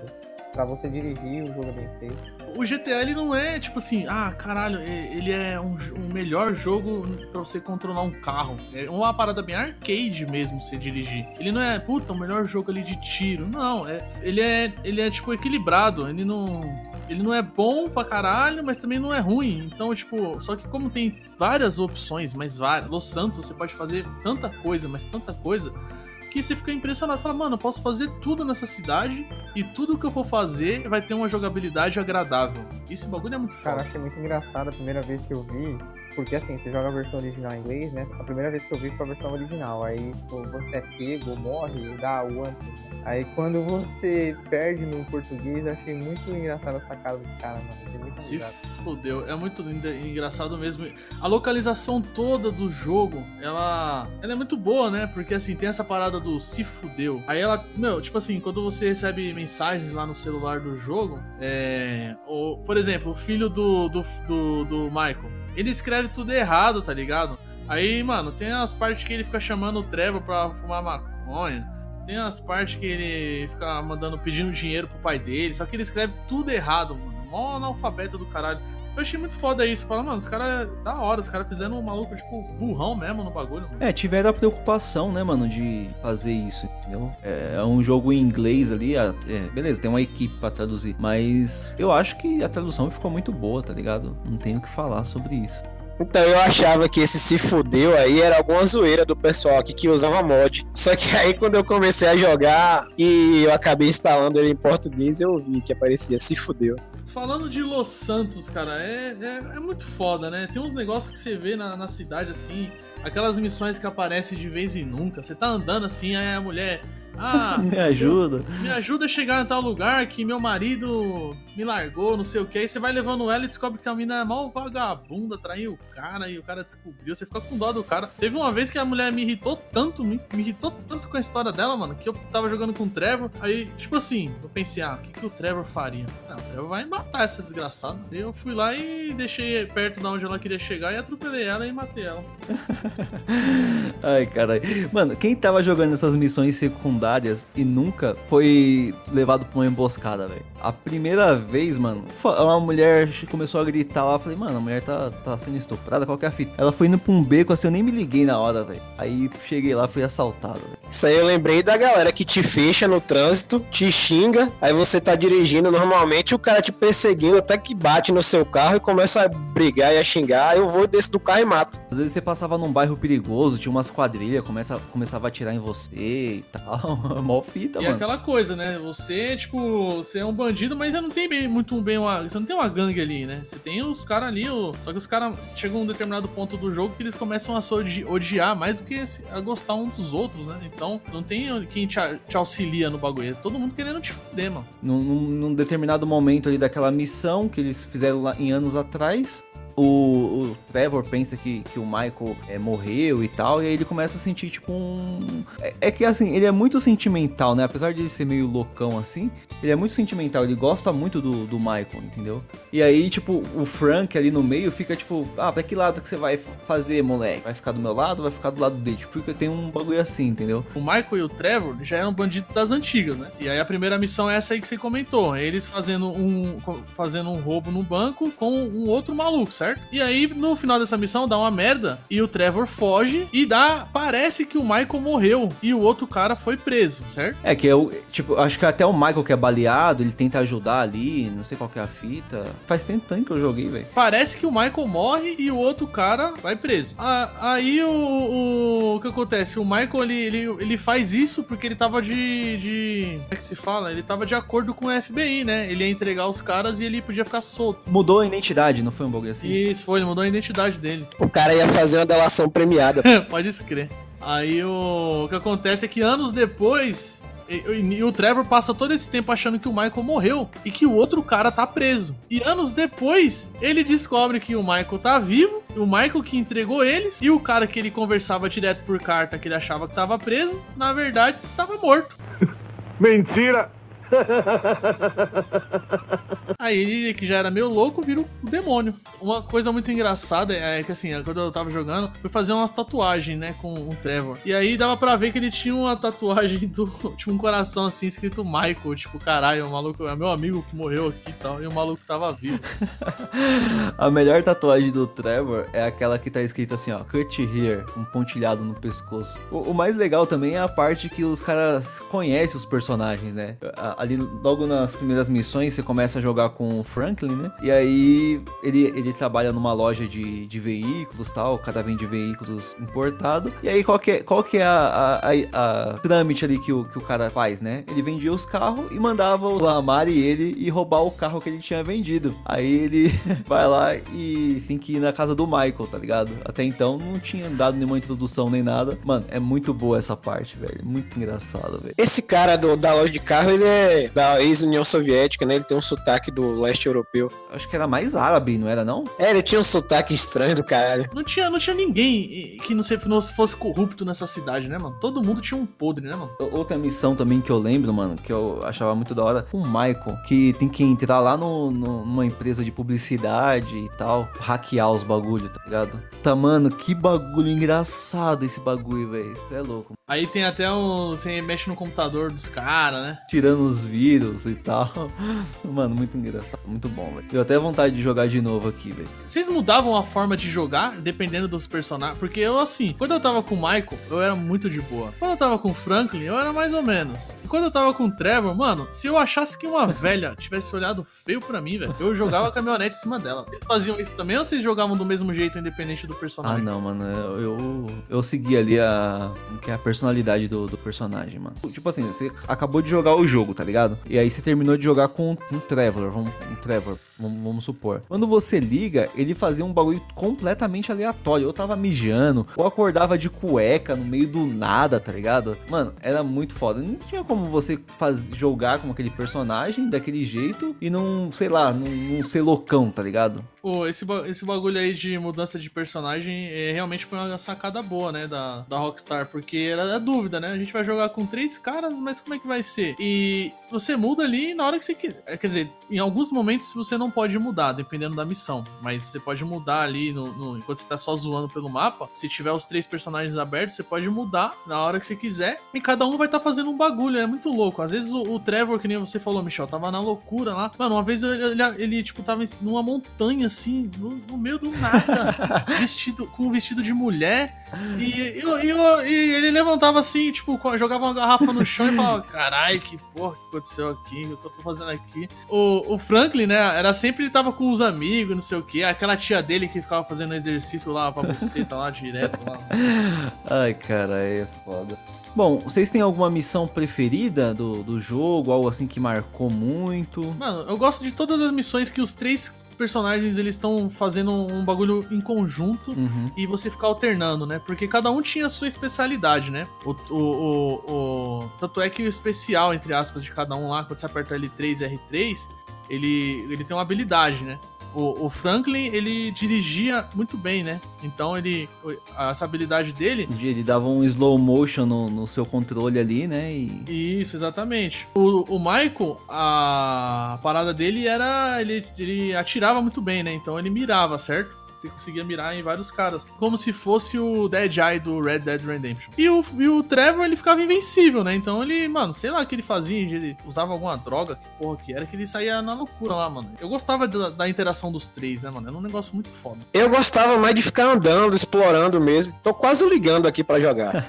Speaker 4: pra você dirigir o jogo é bem feito.
Speaker 2: O GTA ele não é tipo assim, ah, caralho, ele é um, um melhor jogo pra você controlar um carro. É uma parada bem arcade mesmo você dirigir. Ele não é, puta, o melhor jogo ali de tiro. Não, é, ele é, ele é tipo equilibrado. Ele não ele não é bom pra caralho, mas também não é ruim. Então, tipo, só que como tem várias opções, mas várias, Los Santos você pode fazer tanta coisa, mas tanta coisa, que você fica impressionado. Fala, mano, eu posso fazer tudo nessa cidade e tudo que eu for fazer vai ter uma jogabilidade agradável. Esse bagulho é muito
Speaker 8: Cara,
Speaker 2: foda.
Speaker 8: achei muito engraçado a primeira vez que eu vi. Porque assim, você joga a versão original em inglês, né? A primeira vez que eu vi foi a versão original. Aí pô, você é pego, morre, dá o one. Aí quando você perde no português, eu achei muito engraçado essa cara desse cara, mano. Muito
Speaker 2: Se fodeu, é muito lindo engraçado mesmo. A localização toda do jogo, ela, ela é muito boa, né? Porque assim, tem essa parada do se fudeu. Aí ela, meu, tipo assim, quando você recebe mensagens lá no celular do jogo, é. Ou, por exemplo, o filho do, do, do, do Michael, ele escreve tudo errado, tá ligado? Aí, mano, tem as partes que ele fica chamando o Trevor pra fumar maconha. Tem as partes que ele fica mandando, pedindo dinheiro pro pai dele. Só que ele escreve tudo errado, mano. Mó analfabeto do caralho. Eu achei muito foda isso. Fala, mano, os caras, da hora, os caras fizeram um maluco, tipo, burrão mesmo no bagulho, mano.
Speaker 3: É, tiveram a preocupação, né, mano, de fazer isso, entendeu? É, é um jogo em inglês ali, é, beleza, tem uma equipe pra traduzir, mas eu acho que a tradução ficou muito boa, tá ligado? Não tenho o que falar sobre isso.
Speaker 5: Então eu achava que esse se fudeu aí era alguma zoeira do pessoal aqui que usava mod. Só que aí quando eu comecei a jogar e eu acabei instalando ele em português, eu vi que aparecia se fudeu.
Speaker 2: Falando de Los Santos, cara, é, é, é muito foda, né? Tem uns negócios que você vê na, na cidade assim, aquelas missões que aparecem de vez em nunca. Você tá andando assim, aí a mulher. Ah,
Speaker 3: Me ajuda.
Speaker 2: me ajuda a chegar em tal lugar que meu marido me largou, não sei o que. Aí você vai levando ela e descobre que a mina é mal vagabunda, traiu o cara e o cara descobriu. Você fica com dó do cara. Teve uma vez que a mulher me irritou tanto, me, me irritou tanto com a história dela, mano, que eu tava jogando com o Trevor. Aí, tipo assim, eu pensei, ah, o que, que o Trevor faria? Não, o Trevor vai matar essa desgraçada. Aí eu fui lá e deixei perto de onde ela queria chegar e atropelei ela e matei ela.
Speaker 3: Ai, caralho. Mano, quem tava jogando essas missões secundárias e nunca foi levado pra uma emboscada, velho? A primeira vez, mano, uma mulher começou a gritar lá. Eu falei, mano, a mulher tá, tá sendo estuprada, qual que é a fita? Ela foi indo pra um beco assim, eu nem me liguei na hora, velho. Aí cheguei lá, fui assaltado, velho.
Speaker 5: Isso aí eu lembrei da galera que te fecha no trânsito, te xinga, aí você tá dirigindo normalmente, o cara te perseguindo até que bate no seu carro e começa a brigar e a xingar, aí eu vou desse do carro e mato.
Speaker 3: Às vezes você passava num bairro perigoso, tinha umas quadrilhas, começa, começava a atirar em você e tal. Mó fita,
Speaker 2: E é
Speaker 3: mano.
Speaker 2: aquela coisa, né? Você, tipo, você é um bandido, mas você não tem bem, muito bem uma. Você não tem uma gangue ali, né? Você tem os caras ali, o- só que os caras chegam a um determinado ponto do jogo que eles começam a se odi- odiar mais do que a gostar uns dos outros, né? Então, não tem quem te, te auxilia no bagulho. É todo mundo querendo te fuder, mano.
Speaker 3: Num, num- num determinado momento ali daquela missão que eles fizeram lá em anos atrás, o, o Trevor pensa que, que o Michael é, morreu e tal, e aí ele começa a sentir tipo um. É, é que assim, ele é muito sentimental, né? Apesar de ele ser meio loucão assim, ele é muito sentimental, ele gosta muito do, do Michael, entendeu? E aí, tipo, o Frank ali no meio fica tipo, ah, pra que lado que você vai fazer, moleque? Vai ficar do meu lado vai ficar do lado dele? Tipo, porque tem um bagulho assim, entendeu?
Speaker 2: O Michael e o Trevor já eram bandidos das antigas, né? E aí a primeira missão é essa aí que você comentou. Eles fazendo um, fazendo um roubo no banco com um outro maluco, certo? E aí, no final dessa missão, dá uma merda e o Trevor foge e dá. Parece que o Michael morreu e o outro cara foi preso, certo?
Speaker 3: É, que é o. Tipo, acho que até o Michael que é baleado, ele tenta ajudar ali, não sei qual que é a fita. Faz tempo tanto que eu joguei, velho.
Speaker 2: Parece que o Michael morre e o outro cara vai preso. Ah, aí o, o, o que acontece? O Michael ele, ele, ele faz isso porque ele tava de, de. Como é que se fala? Ele tava de acordo com o FBI, né? Ele ia entregar os caras e ele podia ficar solto.
Speaker 3: Mudou a identidade, não foi um bagulho assim?
Speaker 2: Isso foi, ele mudou a identidade dele.
Speaker 5: O cara ia fazer uma delação premiada.
Speaker 2: Pode escrever. Aí o... o que acontece é que anos depois. E, e- e o Trevor passa todo esse tempo achando que o Michael morreu e que o outro cara tá preso. E anos depois, ele descobre que o Michael tá vivo, o Michael que entregou eles, e o cara que ele conversava direto por carta, que ele achava que tava preso, na verdade, tava morto.
Speaker 1: Mentira!
Speaker 2: Aí ele, que já era meio louco, vira o demônio. Uma coisa muito engraçada é que assim, quando eu tava jogando, fui fazer umas tatuagens, né, com o Trevor. E aí dava pra ver que ele tinha uma tatuagem do. Tipo, um coração assim, escrito Michael. Tipo, caralho, o maluco é meu amigo que morreu aqui e tal. E o maluco tava vivo.
Speaker 3: A melhor tatuagem do Trevor é aquela que tá escrito assim, ó, cut here, um pontilhado no pescoço. O, o mais legal também é a parte que os caras conhecem os personagens, né? A- Ali, logo nas primeiras missões, você começa a jogar com o Franklin, né? E aí, ele, ele trabalha numa loja de, de veículos tal, o cara vende veículos importado. E aí, qual que é, qual que é a, a, a- a trâmite ali que o, que o cara faz, né? Ele vendia os carros e mandava o Lamar e ele ir roubar o carro que ele tinha vendido. Aí ele vai lá e tem que ir na casa do Michael, tá ligado? Até então não tinha dado nenhuma introdução nem nada. Mano, é muito boa essa parte, velho. Muito engraçado, velho.
Speaker 5: Esse cara do- da loja de carro, ele é da ex-União Soviética, né? Ele tem um sotaque do leste europeu.
Speaker 3: Acho que era mais árabe, não era não?
Speaker 5: É, ele tinha um sotaque estranho do caralho.
Speaker 2: Não tinha, não tinha ninguém que não, se- não fosse corrupto nessa cidade, né, mano? Todo mundo tinha um podre, né, mano?
Speaker 3: Outra missão também que eu lembro, mano, que eu achava muito da hora, o Michael, que tem que entrar lá no, no- numa empresa de publicidade e tal, hackear os bagulho, tá ligado? Tá, mano, que bagulho engraçado esse bagulho, velho. É louco.
Speaker 2: Aí tem até um. Você mexe no computador dos caras, né?
Speaker 3: Tirando os vírus e tal. Mano, muito engraçado, muito bom, velho. Deu até vontade de jogar de novo aqui, velho.
Speaker 2: Vocês mudavam a forma de jogar dependendo dos personagens? Porque eu, assim, quando eu tava com o Michael, eu era muito de boa. Quando eu tava com o Franklin, eu era mais ou menos. E quando eu tava com o Trevor, mano, se eu achasse que uma velha tivesse olhado feio pra mim, velho, eu jogava a caminhonete em cima dela. Vocês faziam isso também ou vocês jogavam do mesmo jeito, independente do
Speaker 3: Ah,
Speaker 2: personagem?
Speaker 3: não, mano. Eu, eu, eu segui ali a. que é a personalidade do, do personagem, mano. Tipo assim, você acabou de jogar o jogo, tá ligado? E aí você terminou de jogar com um Trevor, vamos, um Trevor, vamos, vamos supor. Quando você liga, ele fazia um bagulho completamente aleatório. Eu tava mijando, ou acordava de cueca no meio do nada, tá ligado? Mano, era muito foda. Não tinha como você faz, jogar com aquele personagem daquele jeito e não, sei lá, não, não ser loucão, tá ligado?
Speaker 2: Pô, esse, ba- esse bagulho aí de mudança de personagem é, realmente foi uma sacada boa, né, da, da Rockstar, porque era a dúvida, né? A gente vai jogar com três caras, mas como é que vai ser? E você muda ali na hora que você quiser. Quer dizer, em alguns momentos você não pode mudar, dependendo da missão, mas você pode mudar ali no, no- enquanto você tá só zoando pelo mapa. Se tiver os três personagens abertos, você pode mudar na hora que você quiser, e cada um vai estar fazendo um bagulho, é muito louco. Às vezes o, o Trevor, que nem você falou, Michel, tava na loucura lá. Mano, uma vez ele, ele, tipo, tava numa montanha assim, no, no meio do nada, vestido, com um vestido de mulher. E, eu- eu- e ele levantava assim, tipo, jogava uma garrafa no chão e falava: Carai, que porra aconteceu aqui? O que eu tô fazendo aqui? O, o Franklin, né, era sempre ele tava com os amigos, não sei o que. Aquela tia dele que ficava fazendo exercício lá pra buceta lá direto lá.
Speaker 3: Ai, cara, é foda. Bom, vocês têm alguma missão preferida do, do jogo? Algo assim que marcou muito?
Speaker 2: Mano, eu gosto de todas as missões que os três personagens eles estão fazendo um bagulho em conjunto
Speaker 3: Uhum.
Speaker 2: e você ficar alternando, né? Porque cada um tinha a sua especialidade, né? O, o, o, o- Tanto é que o especial, entre aspas, de cada um lá, quando você aperta L3 e R3, ele, ele tem uma habilidade, né? O, o Franklin, ele dirigia muito bem, né? Então ele. Essa habilidade dele
Speaker 3: Ele dava um slow motion no, no seu controle ali, né? E.
Speaker 2: Isso, exatamente. O, o Michael, a parada dele era. Ele, ele atirava muito bem, né? Então ele mirava, certo? Você conseguia mirar em vários caras. Como se fosse o Dead Eye do Red Dead Redemption. E o, e o Trevor, ele ficava invencível, né? Então ele, mano, sei lá o que ele fazia. Ele usava alguma droga, que porra que era, que ele saía na loucura lá, mano. Eu gostava da, da interação dos três, né, mano? Era um negócio muito foda.
Speaker 5: Eu gostava mais de ficar andando, explorando mesmo. Tô quase ligando aqui pra jogar.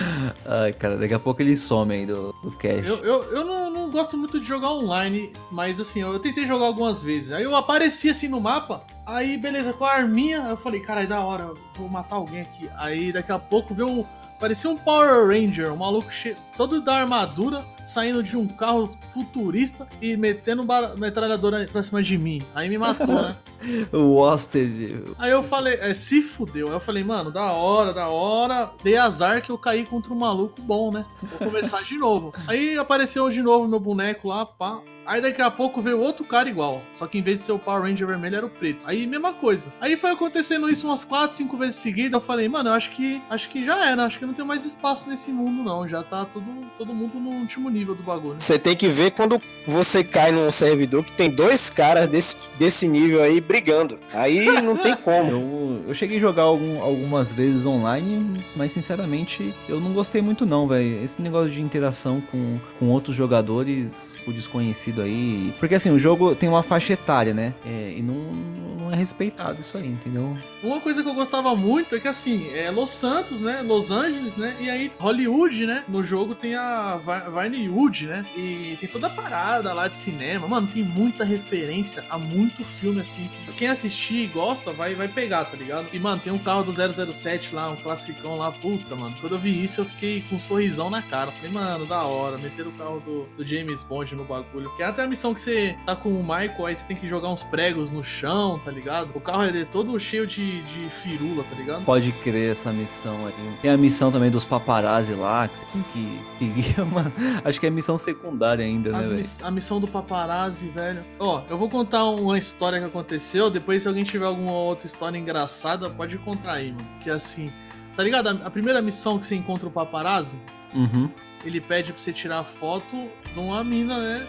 Speaker 3: Ai, cara, daqui a pouco ele some aí do, do cache.
Speaker 2: Eu, eu, eu não, gosto muito de jogar online, mas assim, eu tentei jogar algumas vezes. Aí eu apareci assim no mapa, aí beleza, com a arminha, eu falei, caralho, da hora, vou matar alguém aqui. Aí daqui a pouco veio um. Parecia um Power Ranger, um maluco cheio, todo da armadura, saindo de um carro futurista e metendo metralhadora pra cima de mim. Aí me matou, né?
Speaker 3: O Oster.
Speaker 2: Aí eu falei, é, se fudeu. Aí eu falei, mano, da hora, da hora. Dei azar que eu caí contra um maluco bom, né? Vou começar de novo. Aí apareceu de novo meu boneco lá, pá. Aí daqui a pouco veio outro cara igual. Só que em vez de ser o Power Ranger vermelho, era o preto. Aí mesma coisa. Aí foi acontecendo isso umas 4, 5 vezes seguidas. Eu falei, mano, eu acho que acho que já era. Acho que não tem mais espaço nesse mundo, não. Já tá todo, todo mundo no último nível. nível do bagulho.
Speaker 5: Você tem que ver quando você cai num servidor que tem dois caras desse, desse nível aí brigando. Aí não tem como.
Speaker 3: Eu, eu cheguei a jogar algum- algumas vezes online, mas sinceramente eu não gostei muito não, velho. Esse negócio de interação com, com outros jogadores, o desconhecido aí. Porque assim, o jogo tem uma faixa etária, né? É, e não, não é respeitado isso aí, entendeu?
Speaker 2: Uma coisa que eu gostava muito é que assim, é Los Santos, né? Los Angeles, né? E aí Hollywood, né? No jogo tem a Vi- Vinewood, né? E tem toda a parada lá de cinema. Mano, tem muita referência a muito filme assim. Quem assistir e gosta vai, vai pegar, tá ligado? E mano, tem um carro do 007 lá, um classicão lá. Puta, mano. Quando eu vi isso, eu fiquei com um sorrisão na cara. Falei, mano, da hora. Meteram o carro do, do James Bond no bagulho. Que é até a missão que você tá com o Michael, aí você tem que jogar uns pregos no chão, tá ligado? O carro é todo cheio de, de firula, tá ligado?
Speaker 3: Pode crer essa missão aí. Tem a missão também dos paparazzi lá, que você tem que seguir, mano. Acho que é missão secundária ainda, né,
Speaker 2: As
Speaker 3: velho?
Speaker 2: miss- a missão do paparazzi, velho. Ó, eu vou contar uma história que aconteceu. Depois, se alguém tiver alguma outra história engraçada, pode contar aí, mano. Que é assim. Tá ligado? A, a primeira missão que você encontra o paparazzi,
Speaker 3: Uhum.
Speaker 2: ele pede pra você tirar foto de uma mina, né?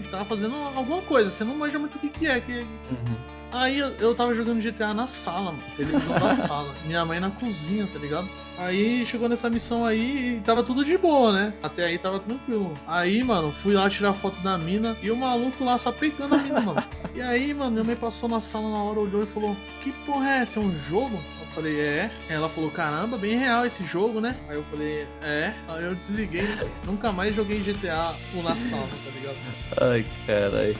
Speaker 2: Que tá fazendo alguma coisa. Você não manja muito o que, que é. Que...
Speaker 3: Uhum.
Speaker 2: Aí eu, eu tava jogando GTA na sala, mano. Televisão da sala. Minha mãe na cozinha, tá ligado? Aí chegou nessa missão aí e tava tudo de boa, né? Até aí tava tranquilo. Aí, mano, fui lá tirar foto da mina e o maluco lá só pegando a mina, mano. E aí, mano, minha mãe passou na sala na hora, olhou e falou: Que porra é essa? É um jogo? Falei, é. Ela falou, caramba, bem real esse jogo, né? Aí eu falei, é. Aí eu desliguei, nunca mais joguei GTA na sala, tá ligado?
Speaker 3: Ai, caralho.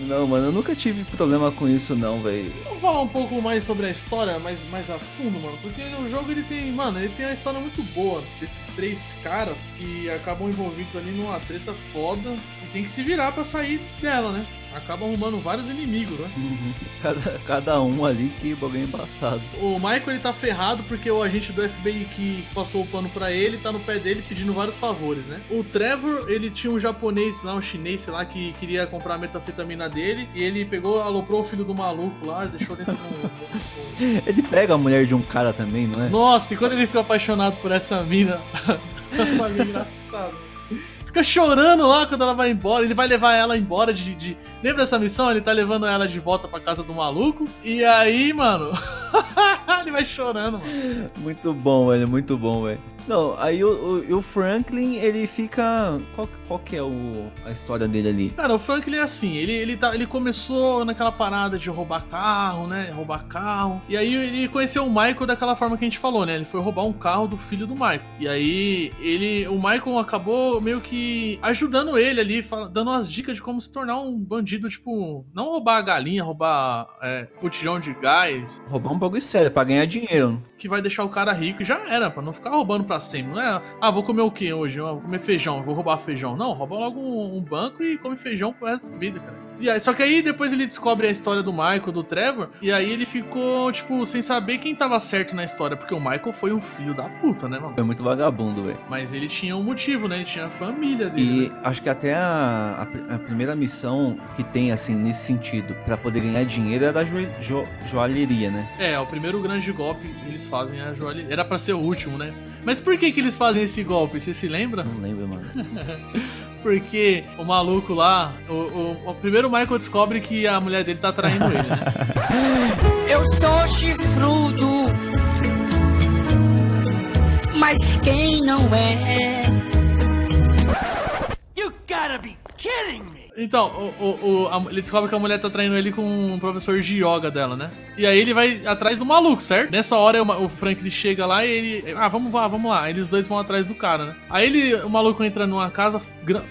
Speaker 3: Não, mano, eu nunca tive problema com isso, não, velho.
Speaker 2: Vamos falar um pouco mais sobre a história, mais, mais a fundo, mano. Porque o jogo ele tem, mano, ele tem uma história muito boa desses três caras que acabam envolvidos ali numa treta foda e tem que se virar pra sair dela, né? Acabam arrumando vários inimigos, né?
Speaker 3: Uhum. Cada, cada um ali que bagulho embaçado.
Speaker 2: O Michael ele tá ferrado porque o agente do FBI que passou o pano pra ele tá no pé dele pedindo vários favores, né? O Trevor, ele tinha um japonês lá, um chinês, sei lá, que queria comprar a metafetamina dele e ele pegou, aloprou o filho do maluco lá, deixou dentro do-
Speaker 3: Ele pega a mulher de um cara também, não é?
Speaker 2: Nossa, e quando ele fica apaixonado por essa mina, é engraçado. Fica chorando lá quando ela vai embora. Ele vai levar ela embora de. de- Lembra dessa missão? Ele tá levando ela de volta pra casa do maluco. E aí, mano. ele vai chorando, mano.
Speaker 3: Muito bom, velho, muito bom, velho. Não, aí o, o- o Franklin, ele fica. Qual, qual que é o, a história dele ali?
Speaker 2: Cara, o Franklin é assim, ele, ele, tá, ele começou naquela parada de roubar carro, né? Roubar carro. E aí ele conheceu o Michael daquela forma que a gente falou, né? Ele foi roubar um carro do filho do Michael. E aí ele. O Michael acabou meio que ajudando ele ali, dando umas dicas de como se tornar um bandido, tipo, não roubar a galinha, roubar é, de gás,
Speaker 3: Roubar um bagulho sério, pra ganhar dinheiro.
Speaker 2: Que vai deixar o cara rico e já era, pra não ficar roubando pra sempre. Não é, ah, vou comer o que hoje? Ah, Vou comer feijão, vou roubar feijão. Não, rouba logo um, um banco e come feijão pro resto da vida, cara. E aí, só que aí depois ele descobre a história do Michael, do Trevor, e aí ele ficou, tipo, sem saber quem tava certo na história, porque o Michael foi um filho da puta, né, mano?
Speaker 3: Foi muito vagabundo, velho.
Speaker 2: Mas ele tinha um motivo, né? Ele tinha a família dele.
Speaker 3: E
Speaker 2: né?
Speaker 3: acho que até a, a a primeira missão que tem, assim, nesse sentido, pra poder ganhar dinheiro é da jo, jo- joalheria, né?
Speaker 2: É, o primeiro grande golpe eles fazem a joalheria. Era pra ser o último, né? Mas por que que eles fazem esse golpe? Você se lembra?
Speaker 3: Não lembro, mano.
Speaker 2: Porque o maluco lá, o, o, o primeiro Michael descobre que a mulher dele tá traindo ele, né?
Speaker 9: Eu sou chifrudo, mas quem não é? You gotta be kidding me!
Speaker 2: Então, o, o, a- ele descobre que a mulher tá traindo ele com um professor de yoga dela, né? E aí ele vai atrás do maluco, certo? Nessa hora o, ma- o Frank ele chega lá e ele. Ah, vamos lá, vamos lá. Aí Eles dois vão atrás do cara, né? Aí ele, o maluco entra numa casa. Gran,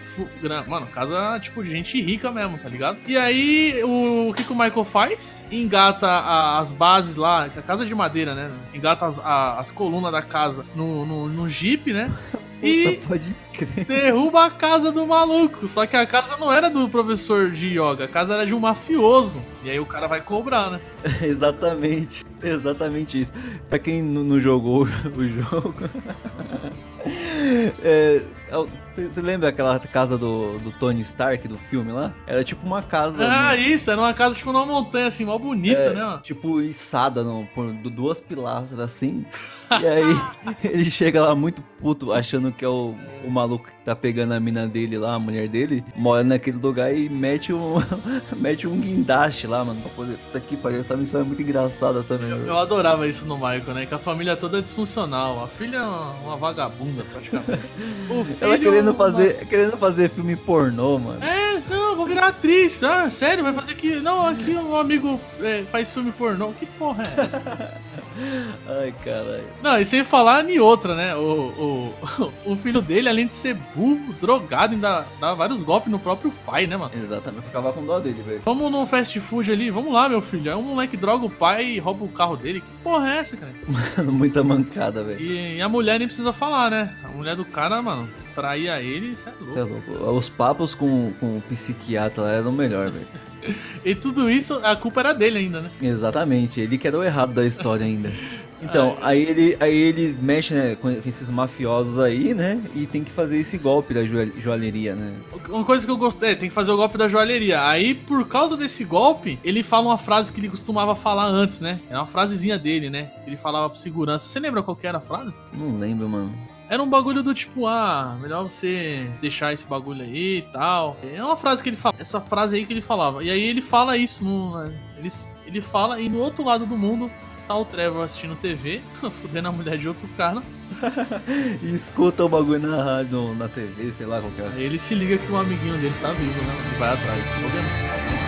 Speaker 2: gran- mano, casa tipo de gente rica mesmo, tá ligado? E aí o, o que, que o Michael faz? Engata a- as bases lá, que a casa é de madeira, né? Engata as, a- as colunas da casa no, no, no jeep, né? E derruba a casa do maluco. Só que a casa não era do professor de yoga, a casa era de um mafioso. E aí o cara vai cobrar, né?
Speaker 3: Exatamente. Exatamente isso. Pra quem não jogou o jogo. é, Você lembra aquela casa do, do Tony Stark do filme lá? Era tipo uma casa.
Speaker 2: Ah,
Speaker 3: no-
Speaker 2: isso, era uma casa tipo numa montanha assim, mó bonita,
Speaker 3: é,
Speaker 2: né?
Speaker 3: Tipo, içada no, por du- duas pilastras assim. E aí ele chega lá muito puto, achando que é o, o maluco que tá pegando a mina dele lá, a mulher dele, mora naquele lugar e mete um, mete um guindaste lá, mano. Pra poder. Tá aqui, parece essa missão é muito engraçada também. velho.
Speaker 2: Eu adorava isso no Michael, né? Que a família toda é disfuncional. A filha é uma, uma vagabunda, praticamente. O filho.
Speaker 3: Ela querendo fazer, querendo fazer filme pornô, mano.
Speaker 2: É, não, vou virar atriz. Ah, sério? Vai fazer que. Não, aqui um amigo é, faz filme pornô. Que porra é essa?
Speaker 3: Ai, caralho.
Speaker 2: Não, e sem falar em outra, né? O, o, o filho dele, além de ser burro, drogado, ainda dá vários golpes no próprio pai, né, mano?
Speaker 3: Exatamente, ficava com dó dele, velho.
Speaker 2: Vamos num fast food ali, vamos lá, meu filho. É um moleque droga o pai e rouba o carro dele. Que porra é essa, cara?
Speaker 3: Muita mancada, velho.
Speaker 2: E, e a mulher nem precisa falar, né? A mulher do cara, mano, traía ele, isso é louco.
Speaker 3: Você é louco. Os papos com, com o psiquiatra lá eram o melhor, velho.
Speaker 2: E tudo isso, a culpa era dele ainda, né?
Speaker 3: Exatamente, ele que era o errado da história ainda. Então, aí ele, aí ele mexe né, com esses mafiosos aí, né? E tem que fazer esse golpe da joal- joalheria, né?
Speaker 2: Uma coisa que eu gostei, é, tem que fazer o golpe da joalheria. Aí, por causa desse golpe, ele fala uma frase que ele costumava falar antes, né? É uma frasezinha dele, né? Ele falava pro segurança. Você lembra qual que era a frase?
Speaker 3: Não lembro, mano.
Speaker 2: Era um bagulho do tipo, ah, melhor você deixar esse bagulho aí e tal. É uma frase que ele fala, essa frase aí que ele falava. E aí ele fala isso, no, ele, ele fala, e no outro lado do mundo tá o Trevor assistindo TV, fudendo a mulher de outro cara.
Speaker 3: E escuta o bagulho na rádio, na TV, sei lá qual que é.
Speaker 2: Aí ele se liga que o amiguinho dele tá vivo, né? E vai atrás. Esse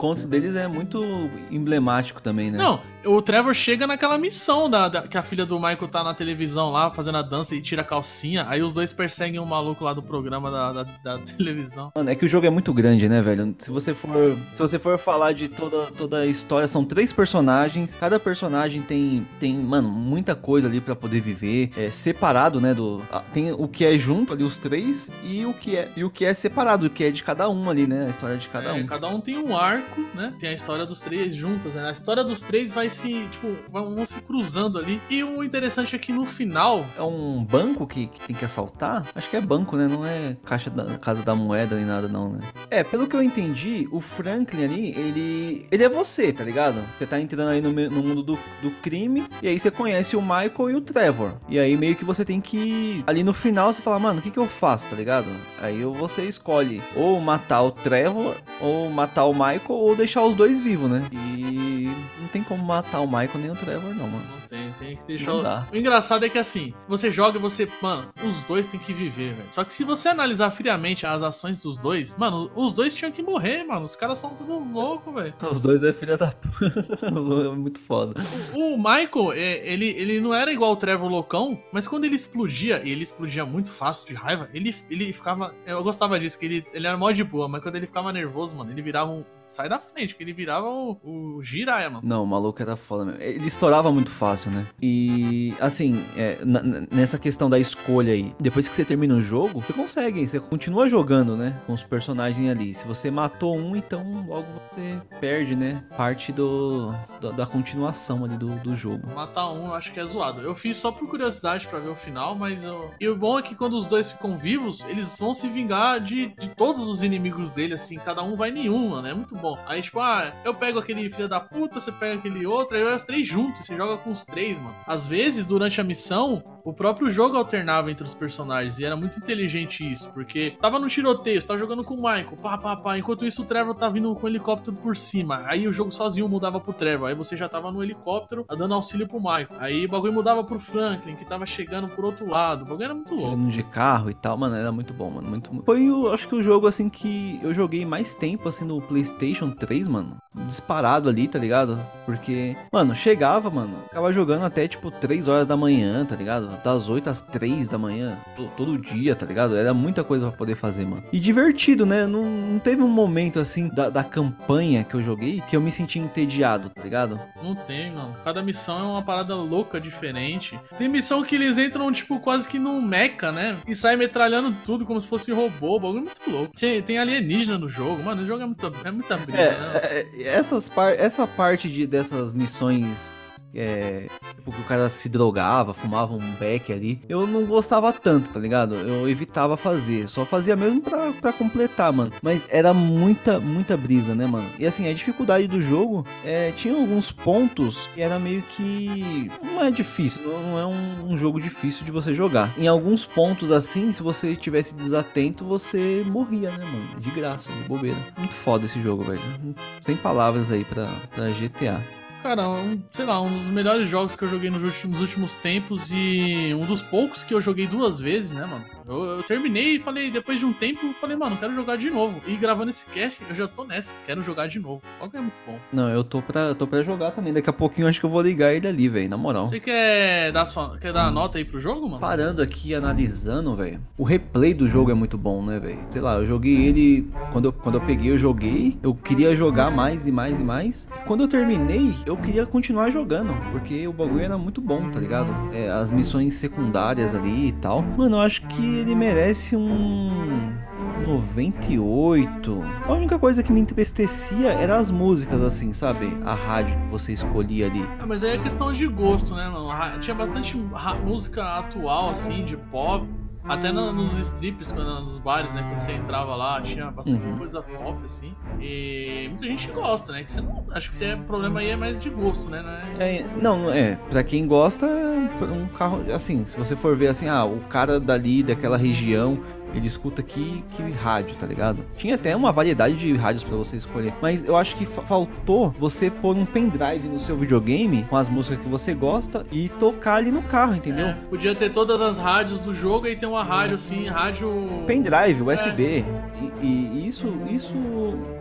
Speaker 3: encontro deles é muito emblemático também, né?
Speaker 2: Não, o Trevor chega naquela missão da, da- que a filha do Michael tá na televisão lá, fazendo a dança e tira a calcinha. Aí os dois perseguem o maluco lá do programa da, da, da televisão.
Speaker 3: Mano, é que o jogo é muito grande, né, velho? Se você for, se você for falar de toda, toda a história, são três personagens. Cada personagem tem, tem, mano, muita coisa ali pra poder viver. É separado, né, do tem o que é junto ali os três e o que é e o que é separado, o que é de cada um ali, né? A história de cada
Speaker 2: É,
Speaker 3: um.
Speaker 2: cada um tem um arco, né? Tem a história dos três juntas, né? A história dos três vai se, tipo, vão, se cruzando ali. E o interessante é que no final,
Speaker 3: É um banco que, que tem que assaltar? Acho que é banco, né? Não é caixa da casa da moeda nem nada, não, né? É, pelo que eu entendi, o Franklin ali, ele. Ele é você, tá ligado? Você tá entrando aí no, no mundo do, do crime, e aí você conhece o Michael e o Trevor. E aí meio que você tem que. Ali no final você fala, mano, o que, que eu faço, tá ligado? Aí você escolhe ou matar o Trevor, ou matar o Michael, ou deixar os dois vivos, né? E não tem como matar o Michael nem o Trevor, não, mano.
Speaker 2: não tem, tem que deixar.
Speaker 3: Não
Speaker 2: o-
Speaker 3: dá.
Speaker 2: O engraçado é que assim, você joga e você, mano, os dois tem que viver, velho. Só que se você analisar friamente as ações dos dois, mano, os dois tinham que morrer, mano. Os caras são tudo louco, velho.
Speaker 3: Os dois é filha da puta. É muito foda.
Speaker 2: O Michael, é, ele, ele não era igual o Trevor loucão, mas quando ele explodia, e ele explodia muito fácil de raiva, ele, ele ficava. Eu gostava disso, que ele, ele era mó de boa, mas quando ele ficava nervoso, mano, ele virava um. Sai da frente, que ele virava o, o Jiraiya, mano.
Speaker 3: Não, o maluco era foda mesmo. Ele estourava muito fácil, né? E, assim, é, nessa questão da escolha aí, depois que você termina o jogo, você consegue, você continua jogando, né? Com os personagens ali. Se você matou um, então logo você perde, né? Parte do, da, da continuação ali do, do jogo.
Speaker 2: Matar um eu acho que é zoado. Eu fiz só por curiosidade pra ver o final, mas eu. E o bom é que quando os dois ficam vivos, eles vão se vingar de, de todos os inimigos dele, assim, cada um vai em um, mano. É muito bom. Aí, tipo, ah, eu pego aquele filho da puta, você pega aquele outro, aí os três juntos, você joga com os três, mano. Às vezes, durante a missão, o próprio jogo alternava entre os personagens. E era muito inteligente isso, porque tava no tiroteio, você tava jogando com o Michael, pá, pá, pá. Enquanto isso, o Trevor tá vindo com o helicóptero por cima. Aí o jogo sozinho mudava pro Trevor. Aí você já tava no helicóptero dando auxílio pro Michael. Aí o bagulho mudava pro Franklin, que tava chegando por outro lado. O bagulho era muito louco.
Speaker 3: De carro e tal, mano, era muito bom, mano. Muito, muito- Foi, o, acho que o jogo, assim, que eu joguei mais tempo, assim, no PlayStation PlayStation 3, mano. Disparado ali, tá ligado? Porque, mano, chegava, mano, ficava jogando até tipo 3 horas da manhã, tá ligado? Das 8 às 3 da manhã, to- todo dia, tá ligado? Era muita coisa pra poder fazer, mano. E divertido, né? Não, não teve um momento assim da, da campanha que eu joguei que eu me senti entediado, tá ligado?
Speaker 2: Não tem, não. Cada missão é uma parada louca, diferente. Tem missão que eles entram, tipo, quase que num mecha, né? E saem metralhando tudo como se fosse robô. Bagulho muito louco. Tem, tem alienígena no jogo. Mano, o jogo é, muito, é muita briga,
Speaker 3: É,
Speaker 2: né?
Speaker 3: é, essas par essa parte de, dessas missões. É, tipo, que o cara se drogava, fumava um beck ali. Eu não gostava tanto, tá ligado? Eu evitava fazer. Só fazia mesmo pra, pra completar, mano. Mas era muita, muita brisa, né, mano? E assim, a dificuldade do jogo é, tinha alguns pontos que era meio que. Não é difícil, não é um, um jogo difícil de você jogar. Em alguns pontos assim, se você tivesse desatento, você morria, né, mano? De graça, de bobeira. Muito foda esse jogo, velho. Sem palavras aí pra, pra GTA.
Speaker 2: Cara, um, sei lá, um dos melhores jogos que eu joguei nos últimos, tempos e um dos poucos que eu joguei duas vezes, né, mano? Eu, eu terminei e falei, depois de um tempo, falei, mano, quero jogar de novo. E gravando esse cast, eu já tô nessa, quero jogar de novo. O jogo é muito bom.
Speaker 3: Não, eu tô pra, eu tô pra jogar também. Daqui a pouquinho acho que eu vou ligar ele ali, velho. Na moral.
Speaker 2: Você quer dar, sua, quer dar nota aí pro jogo, mano?
Speaker 3: Parando aqui, analisando, velho. O replay do jogo é muito bom, né, velho? Sei lá, eu joguei ele. Quando eu, quando eu peguei, eu joguei. Eu queria jogar mais e mais e mais. Quando eu terminei, eu queria continuar jogando. Porque o bagulho era muito bom, tá ligado? É, as missões secundárias ali e tal. Mano, eu acho que ele merece um. 98. A única coisa que me entristecia era as músicas, assim, sabe? A rádio que você escolhia ali.
Speaker 2: Ah, mas aí é questão de gosto, né, mano? Tinha bastante música atual, assim, de pop. Até na- nos strips, quando, nos bares, né? Quando você entrava lá, tinha bastante
Speaker 3: Uhum.
Speaker 2: coisa pop, assim. E muita gente gosta, né? Que você não, acho que você, o problema aí é mais de gosto, né? Não é-
Speaker 3: É, não, é, pra quem gosta, é um carro, assim, se você for ver assim, ah, o cara dali, daquela região, ele escuta que, que rádio, tá ligado? Tinha até uma variedade de rádios pra você escolher, mas eu acho que fa- faltou você pôr um pendrive no seu videogame com as músicas que você gosta e tocar ali no carro, entendeu?
Speaker 2: É, podia ter todas as rádios do jogo e ter uma rádio assim, rádio.
Speaker 3: pendrive, USB. E, e isso, isso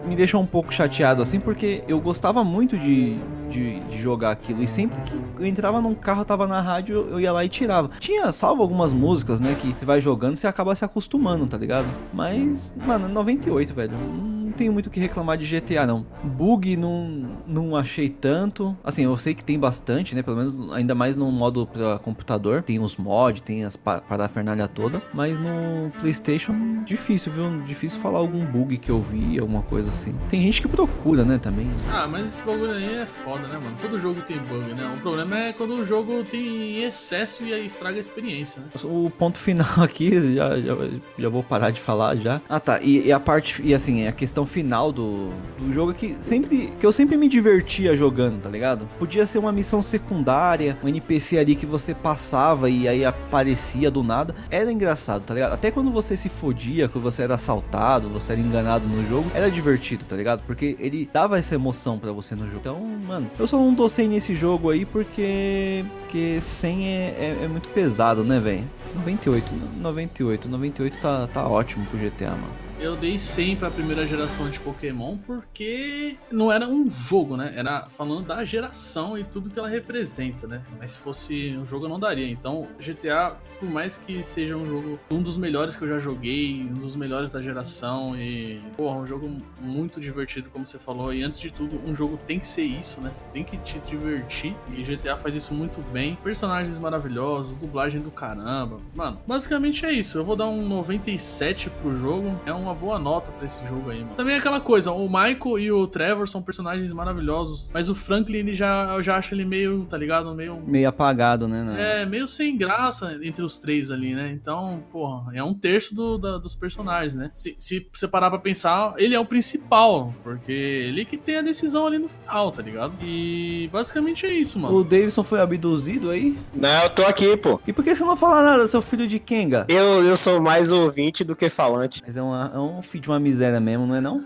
Speaker 3: me deixou um pouco chateado, assim, porque eu gostava muito de, de, de jogar aquilo. E sempre que eu entrava num carro, tava na rádio, eu- ia lá e tirava. Tinha, salvo algumas músicas, né, que você vai jogando, você acaba se acostumando, tá ligado? Mas, mano, 98, velho. Não tenho muito o que reclamar de GTA, não. Bug não, não achei tanto. Assim, eu sei que tem bastante, né? Pelo menos, ainda mais no modo pra computador. Tem os mods, tem as pa- parafernália toda. Mas no PlayStation, difícil, viu? Difícil falar algum bug que eu vi, alguma coisa assim. Tem gente que procura, né, também.
Speaker 2: Ah, mas esse bagulho aí é foda, né, mano? Todo jogo tem bug, né? O problema é quando o jogo tem excesso e aí estraga a experiência, né?
Speaker 3: O ponto final aqui, já, já, já vou parar de falar já. Ah tá, e, e a parte, e assim, a questão final do, do jogo que sempre, que eu sempre me divertia jogando, tá ligado? Podia ser uma missão secundária, um NPC ali que você passava e aí aparecia do nada. Era engraçado, tá ligado? Até quando você se fodia, quando você era assaltado, você era enganado no jogo, era divertido, tá ligado? Porque ele dava essa emoção pra você no jogo. Então, mano, eu só não tô sem nesse jogo aí porque, porque 100 é, é, é muito pesado, né, velho? 98, 98, 98 tá, tá ótimo pro GTA, mano.
Speaker 2: Eu dei 100 pra primeira geração de Pokémon porque não era um jogo, né? Era falando da geração e tudo que ela representa, né? Mas se fosse um jogo eu não daria. Então, GTA, por mais que seja um jogo, um dos melhores que eu já joguei, um dos melhores da geração e, porra, um jogo muito divertido, como você falou. E antes de tudo, um jogo tem que ser isso, né? Tem que te divertir. E GTA faz isso muito bem. Personagens maravilhosos, dublagem do caramba. Mano, basicamente é isso. Eu vou dar um 97 pro jogo. É uma boa nota pra esse jogo aí, mano. Também é aquela coisa, o Michael e o Trevor são personagens maravilhosos, mas o Franklin, ele já, eu já acho ele meio, tá ligado? Meio.
Speaker 3: Meio apagado, né? né?
Speaker 2: É, meio sem graça entre os três ali, né? Então, porra, é um terço do- da- dos personagens, né? Se, se você parar pra pensar, ele é o principal, porque ele que tem a decisão ali no final, tá ligado? E basicamente é isso, mano.
Speaker 3: O Davidson foi abduzido aí?
Speaker 5: Não, eu tô aqui, pô.
Speaker 3: E por que você não fala nada, seu filho de Kenga?
Speaker 5: Eu, eu sou mais ouvinte do que falante.
Speaker 3: Mas é, uma, é um filho de uma miséria mesmo, não é não?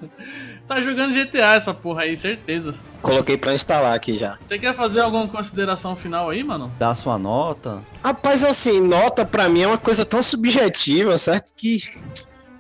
Speaker 2: Tá jogando GTA essa porra aí, certeza.
Speaker 5: Coloquei pra instalar aqui já.
Speaker 2: Você quer fazer alguma consideração final aí, mano?
Speaker 3: Dá a sua nota.
Speaker 5: Rapaz, assim, nota pra mim é uma coisa tão subjetiva, certo? Que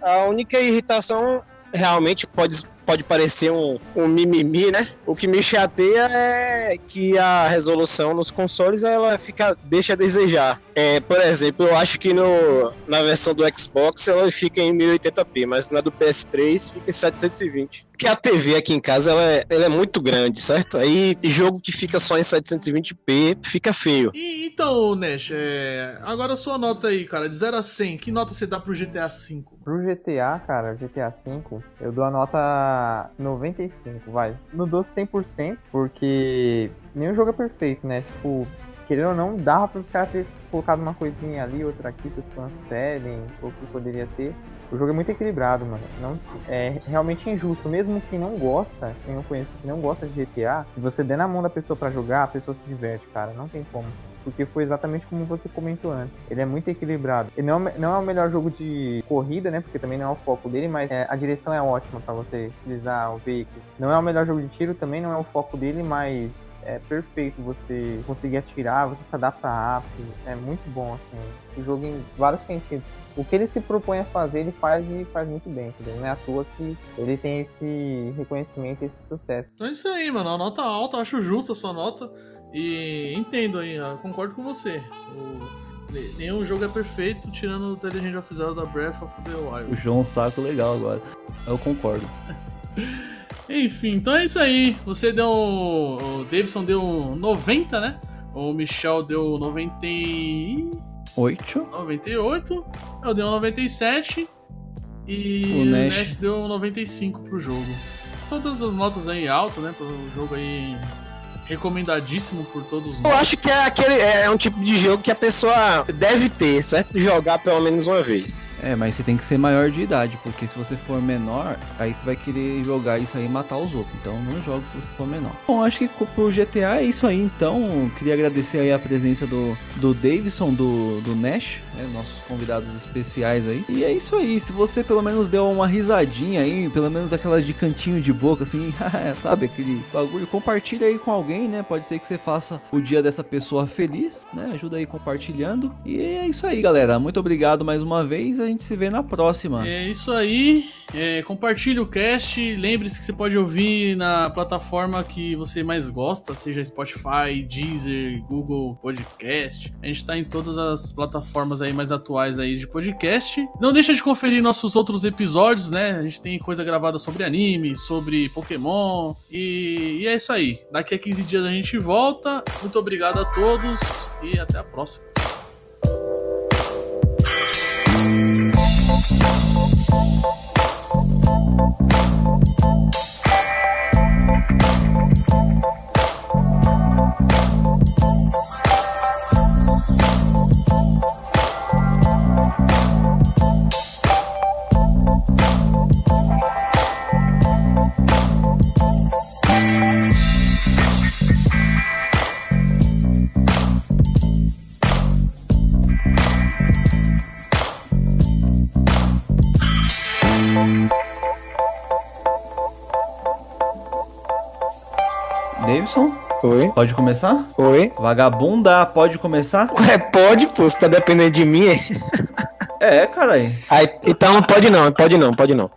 Speaker 5: a única irritação realmente pode pode parecer um, um mimimi, né? O que me chateia é que a resolução nos consoles ela fica deixa a desejar. É, por exemplo, eu acho que no, na versão do Xbox ela fica em 1080p, mas na do PS3 fica em 720. Porque a TV aqui em casa ela é, ela é muito grande, certo? Aí jogo que fica só em 720p fica feio.
Speaker 2: E, então, Nash, é, agora a sua nota aí, cara, de 0 a 100, que nota você dá pro GTA V?
Speaker 4: Pro GTA, cara, GTA V, eu dou a nota 95, vai. Não dou 100%, porque nenhum jogo é perfeito, né? Tipo, querendo ou não, dava para os caras ter colocado uma coisinha ali, outra aqui, que os fãs pedem, ou que poderia ter. O jogo é muito equilibrado, mano. Não, é realmente injusto. Mesmo quem não gosta, quem não conhece, quem não gosta de GTA, se você der na mão da pessoa para jogar, a pessoa se diverte, cara. Não tem como porque foi exatamente como você comentou antes. Ele é muito equilibrado. Ele não, é não é o melhor jogo de corrida, né? Porque também não é o foco dele, mas é, a direção é ótima para você utilizar o veículo. Não é o melhor jogo de tiro, também não é o foco dele, mas é perfeito você conseguir atirar, você se adapta rápido. É muito bom, assim. O jogo em vários sentidos. O que ele se propõe a fazer, ele faz e faz muito bem, entendeu? Não é à toa que ele tem esse reconhecimento, esse sucesso.
Speaker 2: Então é isso aí, mano. A nota alta, acho justa a sua nota. E entendo aí, concordo com você. O, nenhum jogo é perfeito, tirando o The Legend of Zelda Breath of the Wild.
Speaker 3: Puxou um saco legal agora. Eu concordo.
Speaker 2: Enfim, então é isso aí. Você deu. O Davidson deu 90, né? O Michel deu 98. 98. Eu dei um 97. E o Nash. o Nash deu 95 pro jogo. Todas as notas aí altas, né? Pro jogo aí recomendadíssimo por todos
Speaker 5: nós. Eu acho que é aquele é um tipo de jogo que a pessoa deve ter, certo? Jogar pelo menos uma vez.
Speaker 3: É, mas você tem que ser maior de idade, porque se você for menor, aí você vai querer jogar isso aí e matar os outros. Então não jogue se você for menor. Bom, acho que pro GTA é isso aí, então. Queria agradecer aí a presença do, do Davidson, do, do Nash, né, nossos convidados especiais aí. E é isso aí, se você pelo menos deu uma risadinha aí, pelo menos aquela de cantinho de boca, assim, sabe, aquele bagulho, compartilha aí com alguém, né? Pode ser que você faça o dia dessa pessoa feliz, né? Ajuda aí compartilhando. E é isso aí, galera. Muito obrigado mais uma vez. A gente se vê na próxima.
Speaker 2: É isso aí. É, compartilhe o cast. Lembre-se que você pode ouvir na plataforma que você mais gosta, seja Spotify, Deezer, Google Podcast. A gente está em todas as plataformas aí mais atuais aí de podcast. Não deixa de conferir nossos outros episódios, né? A gente tem coisa gravada sobre anime, sobre Pokémon. E, e é isso aí. Daqui a 15 dias a gente volta. Muito obrigado a todos e até a próxima.
Speaker 3: Thank Davidson?
Speaker 5: Oi.
Speaker 3: Pode começar?
Speaker 5: Oi.
Speaker 3: Vagabunda, pode começar?
Speaker 5: É, pode, pô, você tá dependendo de mim.
Speaker 3: é, caralho.
Speaker 5: Aí, então pode não, pode não, pode não.